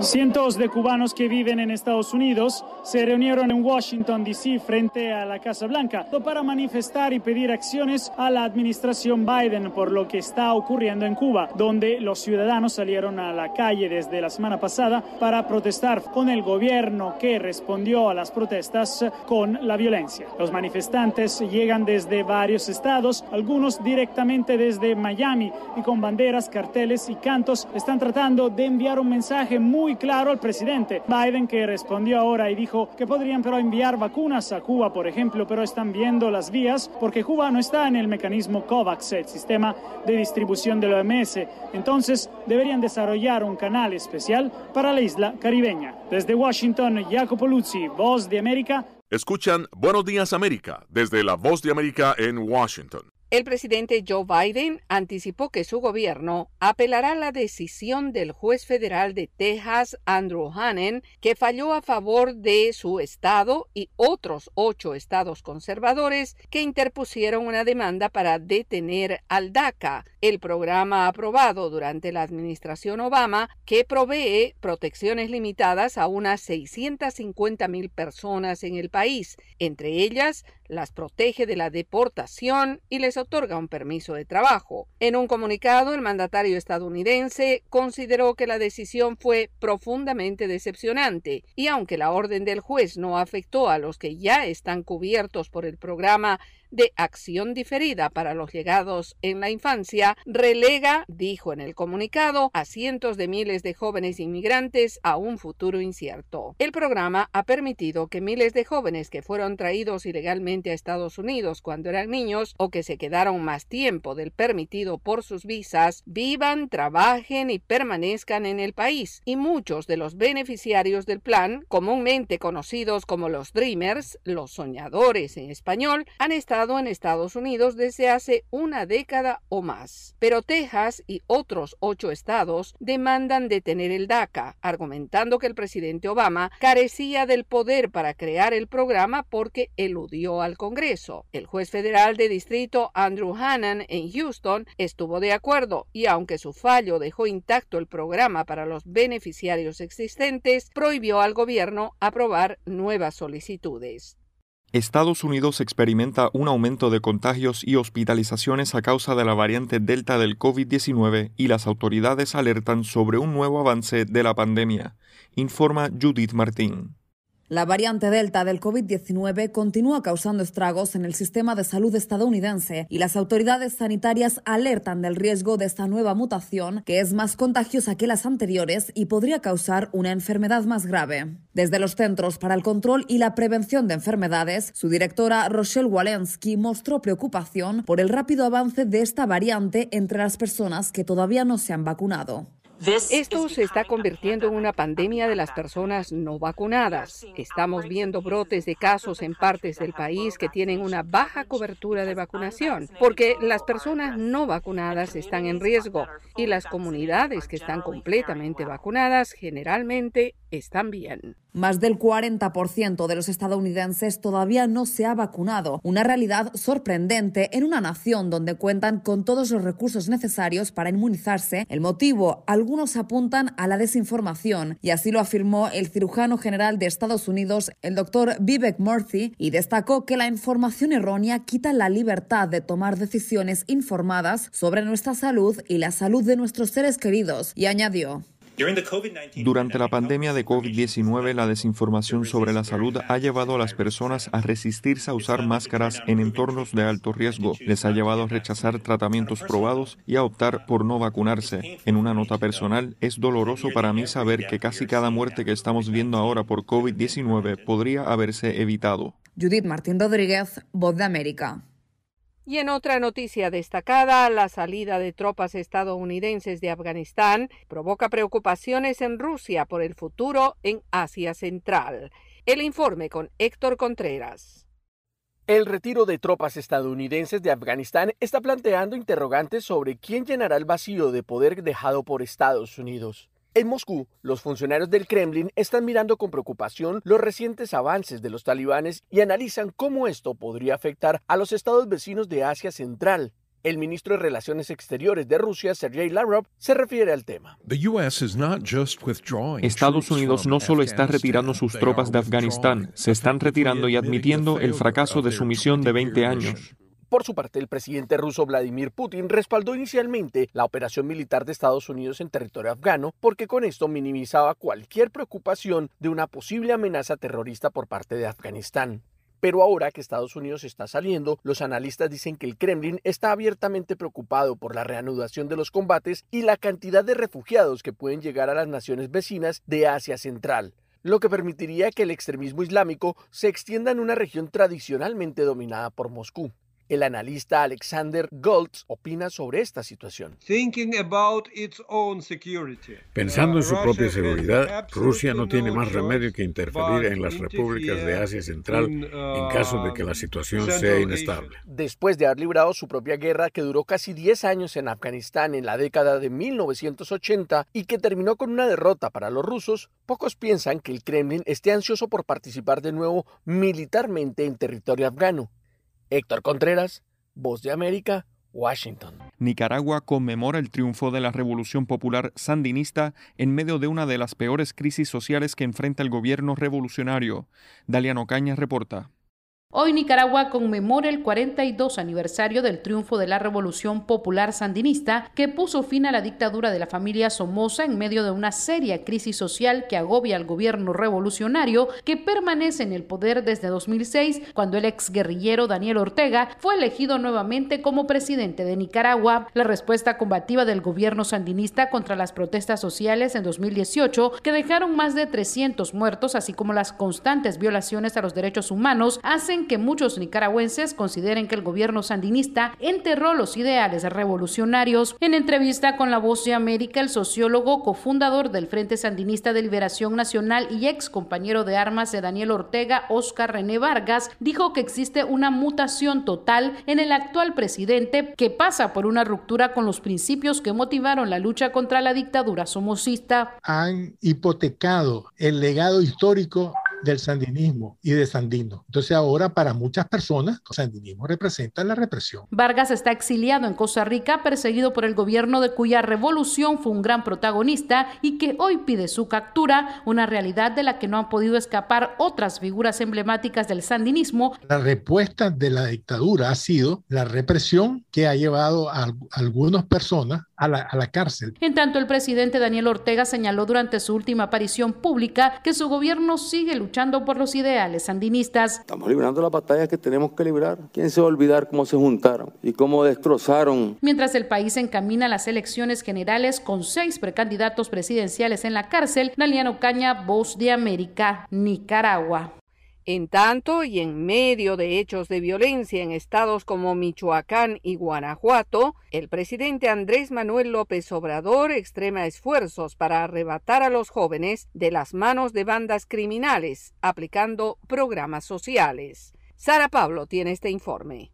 Cientos de cubanos que viven en Estados Unidos se reunieron en Washington, D.C. frente a la Casa Blanca para manifestar y pedir acciones a la administración Biden por lo que está ocurriendo en Cuba, donde los ciudadanos salieron a la calle desde la semana pasada para protestar con el gobierno que respondió a las protestas con la violencia. Los manifestantes llegan desde varios estados, algunos directamente desde Miami y con banderas, carteles y cantos están tratando de enviar un mensaje muy claro al presidente Biden que respondió ahora y dijo que podrían pero enviar vacunas a Cuba, por ejemplo, pero están viendo las vías porque Cuba no está en el mecanismo COVAX, el sistema de distribución del OMS. Entonces deberían desarrollar un canal especial para la isla caribeña. Desde Washington, Jacopo Luzzi, Voz de América. Escuchan Buenos Días América desde la Voz de América en Washington. El presidente Joe Biden anticipó que su gobierno apelará a la decisión del juez federal de Texas, Andrew Hannon, que falló a favor de su estado y otros ocho estados conservadores que interpusieron una demanda para detener al DACA, el programa aprobado durante la administración Obama que provee protecciones limitadas a unas 650 mil personas en el país, entre ellas las protege de la deportación y les otorga un permiso de trabajo. En un comunicado, el mandatario estadounidense consideró que la decisión fue profundamente decepcionante y aunque la orden del juez no afectó a los que ya están cubiertos por el programa de acción diferida para los llegados en la infancia relega, dijo en el comunicado, a cientos de miles de jóvenes inmigrantes a un futuro incierto. El programa ha permitido que miles de jóvenes que fueron traídos ilegalmente a Estados Unidos cuando eran niños o que se quedaron más tiempo del permitido por sus visas vivan, trabajen y permanezcan en el país. Y muchos de los beneficiarios del plan, comúnmente conocidos como los Dreamers, los soñadores en español, han estado en Estados Unidos desde hace una década o más. Pero Texas y otros ocho estados demandan detener el DACA, argumentando que el presidente Obama carecía del poder para crear el programa porque eludió al Congreso. El juez federal de distrito Andrew Hannan en Houston estuvo de acuerdo y aunque su fallo dejó intacto el programa para los beneficiarios existentes, prohibió al gobierno aprobar nuevas solicitudes. Estados Unidos experimenta un aumento de contagios y hospitalizaciones a causa de la variante Delta del COVID-19 y las autoridades alertan sobre un nuevo avance de la pandemia, informa Judith Martín. La variante Delta del COVID-19 continúa causando estragos en el sistema de salud estadounidense y las autoridades sanitarias alertan del riesgo de esta nueva mutación que es más contagiosa que las anteriores y podría causar una enfermedad más grave. Desde los Centros para el Control y la Prevención de Enfermedades, su directora Rochelle Walensky mostró preocupación por el rápido avance de esta variante entre las personas que todavía no se han vacunado. Esto se está convirtiendo en una pandemia de las personas no vacunadas. Estamos viendo brotes de casos en partes del país que tienen una baja cobertura de vacunación, porque las personas no vacunadas están en riesgo y las comunidades que están completamente vacunadas generalmente están bien. Más del 40% de los estadounidenses todavía no se ha vacunado, una realidad sorprendente en una nación donde cuentan con todos los recursos necesarios para inmunizarse. El motivo, algunos apuntan a la desinformación, y así lo afirmó el cirujano general de Estados Unidos, el doctor Vivek Murthy, y destacó que la información errónea quita la libertad de tomar decisiones informadas sobre nuestra salud y la salud de nuestros seres queridos, y añadió. Durante la pandemia de COVID-19, la desinformación sobre la salud ha llevado a las personas a resistirse a usar máscaras en entornos de alto riesgo. Les ha llevado a rechazar tratamientos probados y a optar por no vacunarse. En una nota personal, es doloroso para mí saber que casi cada muerte que estamos viendo ahora por COVID-19 podría haberse evitado. Judith Martín Rodríguez, Voz de América. Y en otra noticia destacada, la salida de tropas estadounidenses de Afganistán provoca preocupaciones en Rusia por el futuro en Asia Central. El informe con Héctor Contreras. El retiro de tropas estadounidenses de Afganistán está planteando interrogantes sobre quién llenará el vacío de poder dejado por Estados Unidos. En Moscú, los funcionarios del Kremlin están mirando con preocupación los recientes avances de los talibanes y analizan cómo esto podría afectar a los estados vecinos de Asia Central. El ministro de Relaciones Exteriores de Rusia, Sergei Lavrov, se refiere al tema. Estados Unidos no solo está retirando sus tropas de Afganistán, se están retirando y admitiendo el fracaso de su misión de 20 años. Por su parte, el presidente ruso Vladimir Putin respaldó inicialmente la operación militar de Estados Unidos en territorio afgano porque con esto minimizaba cualquier preocupación de una posible amenaza terrorista por parte de Afganistán. Pero ahora que Estados Unidos está saliendo, los analistas dicen que el Kremlin está abiertamente preocupado por la reanudación de los combates y la cantidad de refugiados que pueden llegar a las naciones vecinas de Asia Central lo que permitiría que el extremismo islámico se extienda en una región tradicionalmente dominada por Moscú. El analista Alexander Goltz opina sobre esta situación. Pensando en su propia seguridad, Rusia no tiene más remedio que interferir en las repúblicas de Asia Central en caso de que la situación sea inestable. Después de haber librado su propia guerra que duró casi 10 años en Afganistán en la década de 1980 y que terminó con una derrota para los rusos, pocos piensan que el Kremlin esté ansioso por participar de nuevo militarmente en territorio afgano. Héctor Contreras, Voz de América, Washington. Nicaragua conmemora el triunfo de la Revolución Popular Sandinista en medio de una de las peores crisis sociales que enfrenta el gobierno revolucionario. Daliano Cañas reporta. Hoy Nicaragua conmemora el 42 aniversario del triunfo de la Revolución Popular Sandinista que puso fin a la dictadura de la familia Somoza en medio de una seria crisis social que agobia al gobierno revolucionario que permanece en el poder desde 2006 cuando el ex guerrillero Daniel Ortega fue elegido nuevamente como presidente de Nicaragua. La respuesta combativa del gobierno sandinista contra las protestas sociales en 2018 que dejaron más de 300 muertos así como las constantes violaciones a los derechos humanos que muchos nicaragüenses consideren que el gobierno sandinista enterró los ideales revolucionarios. En entrevista con La Voz de América, el sociólogo, cofundador del Frente Sandinista de Liberación Nacional y ex compañero de armas de Daniel Ortega, Oscar René Vargas, dijo que existe una mutación total en el actual presidente que pasa por una ruptura con los principios que motivaron la lucha contra la dictadura somocista. Han hipotecado el legado histórico del sandinismo y de Sandino. Entonces ahora para muchas personas, el sandinismo representa la represión. Vargas está exiliado en Costa Rica, perseguido por el gobierno de cuya revolución fue un gran protagonista y que hoy pide su captura, una realidad de la que no han podido escapar otras figuras emblemáticas del sandinismo. La respuesta de la dictadura ha sido la represión que ha llevado a algunas personas a la, a la, cárcel. En tanto, el presidente Daniel Ortega señaló durante su última aparición pública que su gobierno sigue luchando por los ideales sandinistas. Estamos librando las batallas que tenemos que librar. ¿Quién se va a olvidar cómo se juntaron y cómo destrozaron? Mientras el país encamina las elecciones generales con seis precandidatos presidenciales en la cárcel, Daliano Caña, Voz de América, Nicaragua. En tanto y en medio de hechos de violencia en estados como Michoacán y Guanajuato, el presidente Andrés Manuel López Obrador extrema esfuerzos para arrebatar a los jóvenes de las manos de bandas criminales, aplicando programas sociales. Sara Pablo tiene este informe.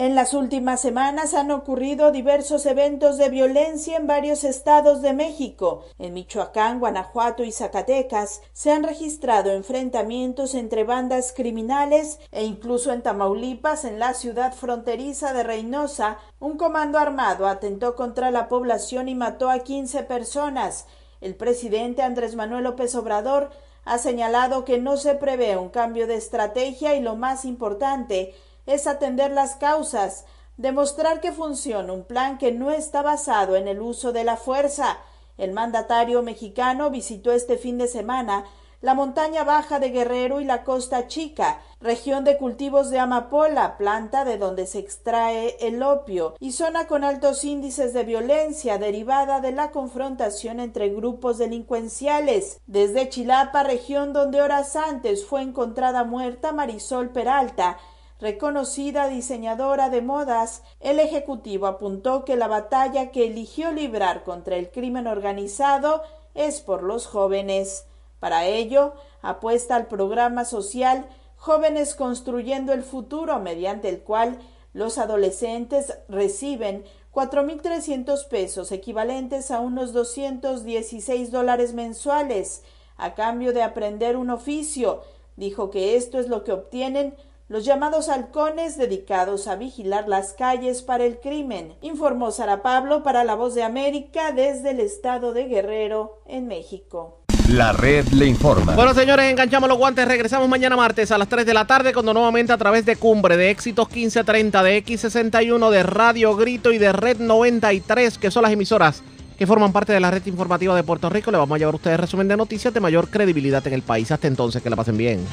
En las últimas semanas han ocurrido diversos eventos de violencia en varios estados de México. En Michoacán, Guanajuato y Zacatecas se han registrado enfrentamientos entre bandas criminales e incluso en Tamaulipas, en la ciudad fronteriza de Reynosa, un comando armado atentó contra la población y mató a 15 personas. El presidente Andrés Manuel López Obrador ha señalado que no se prevé un cambio de estrategia y lo más importante es atender las causas, demostrar que funciona un plan que no está basado en el uso de la fuerza. El mandatario mexicano visitó este fin de semana la montaña baja de Guerrero y la Costa Chica, región de cultivos de amapola, planta de donde se extrae el opio, y zona con altos índices de violencia derivada de la confrontación entre grupos delincuenciales. Desde Chilapa, región donde horas antes fue encontrada muerta Marisol Peralta, reconocida diseñadora de modas, el Ejecutivo apuntó que la batalla que eligió librar contra el crimen organizado es por los jóvenes. Para ello, apuesta al programa social Jóvenes Construyendo el Futuro, mediante el cual los adolescentes reciben 4.300 pesos, equivalentes a unos 216 dólares mensuales, a cambio de aprender un oficio. Dijo que esto es lo que obtienen los llamados halcones dedicados a vigilar las calles para el crimen, informó Sara Pablo para La Voz de América desde el estado de Guerrero, en México. La red le informa. Bueno, señores, enganchamos los guantes. Regresamos mañana martes a las 3 de la tarde, cuando nuevamente a través de Cumbre, de Éxitos 1530, de X61, de Radio Grito y de Red 93, que son las emisoras que forman parte de la red informativa de Puerto Rico, le vamos a llevar a ustedes resumen de noticias de mayor credibilidad en el país. Hasta entonces, que la pasen bien.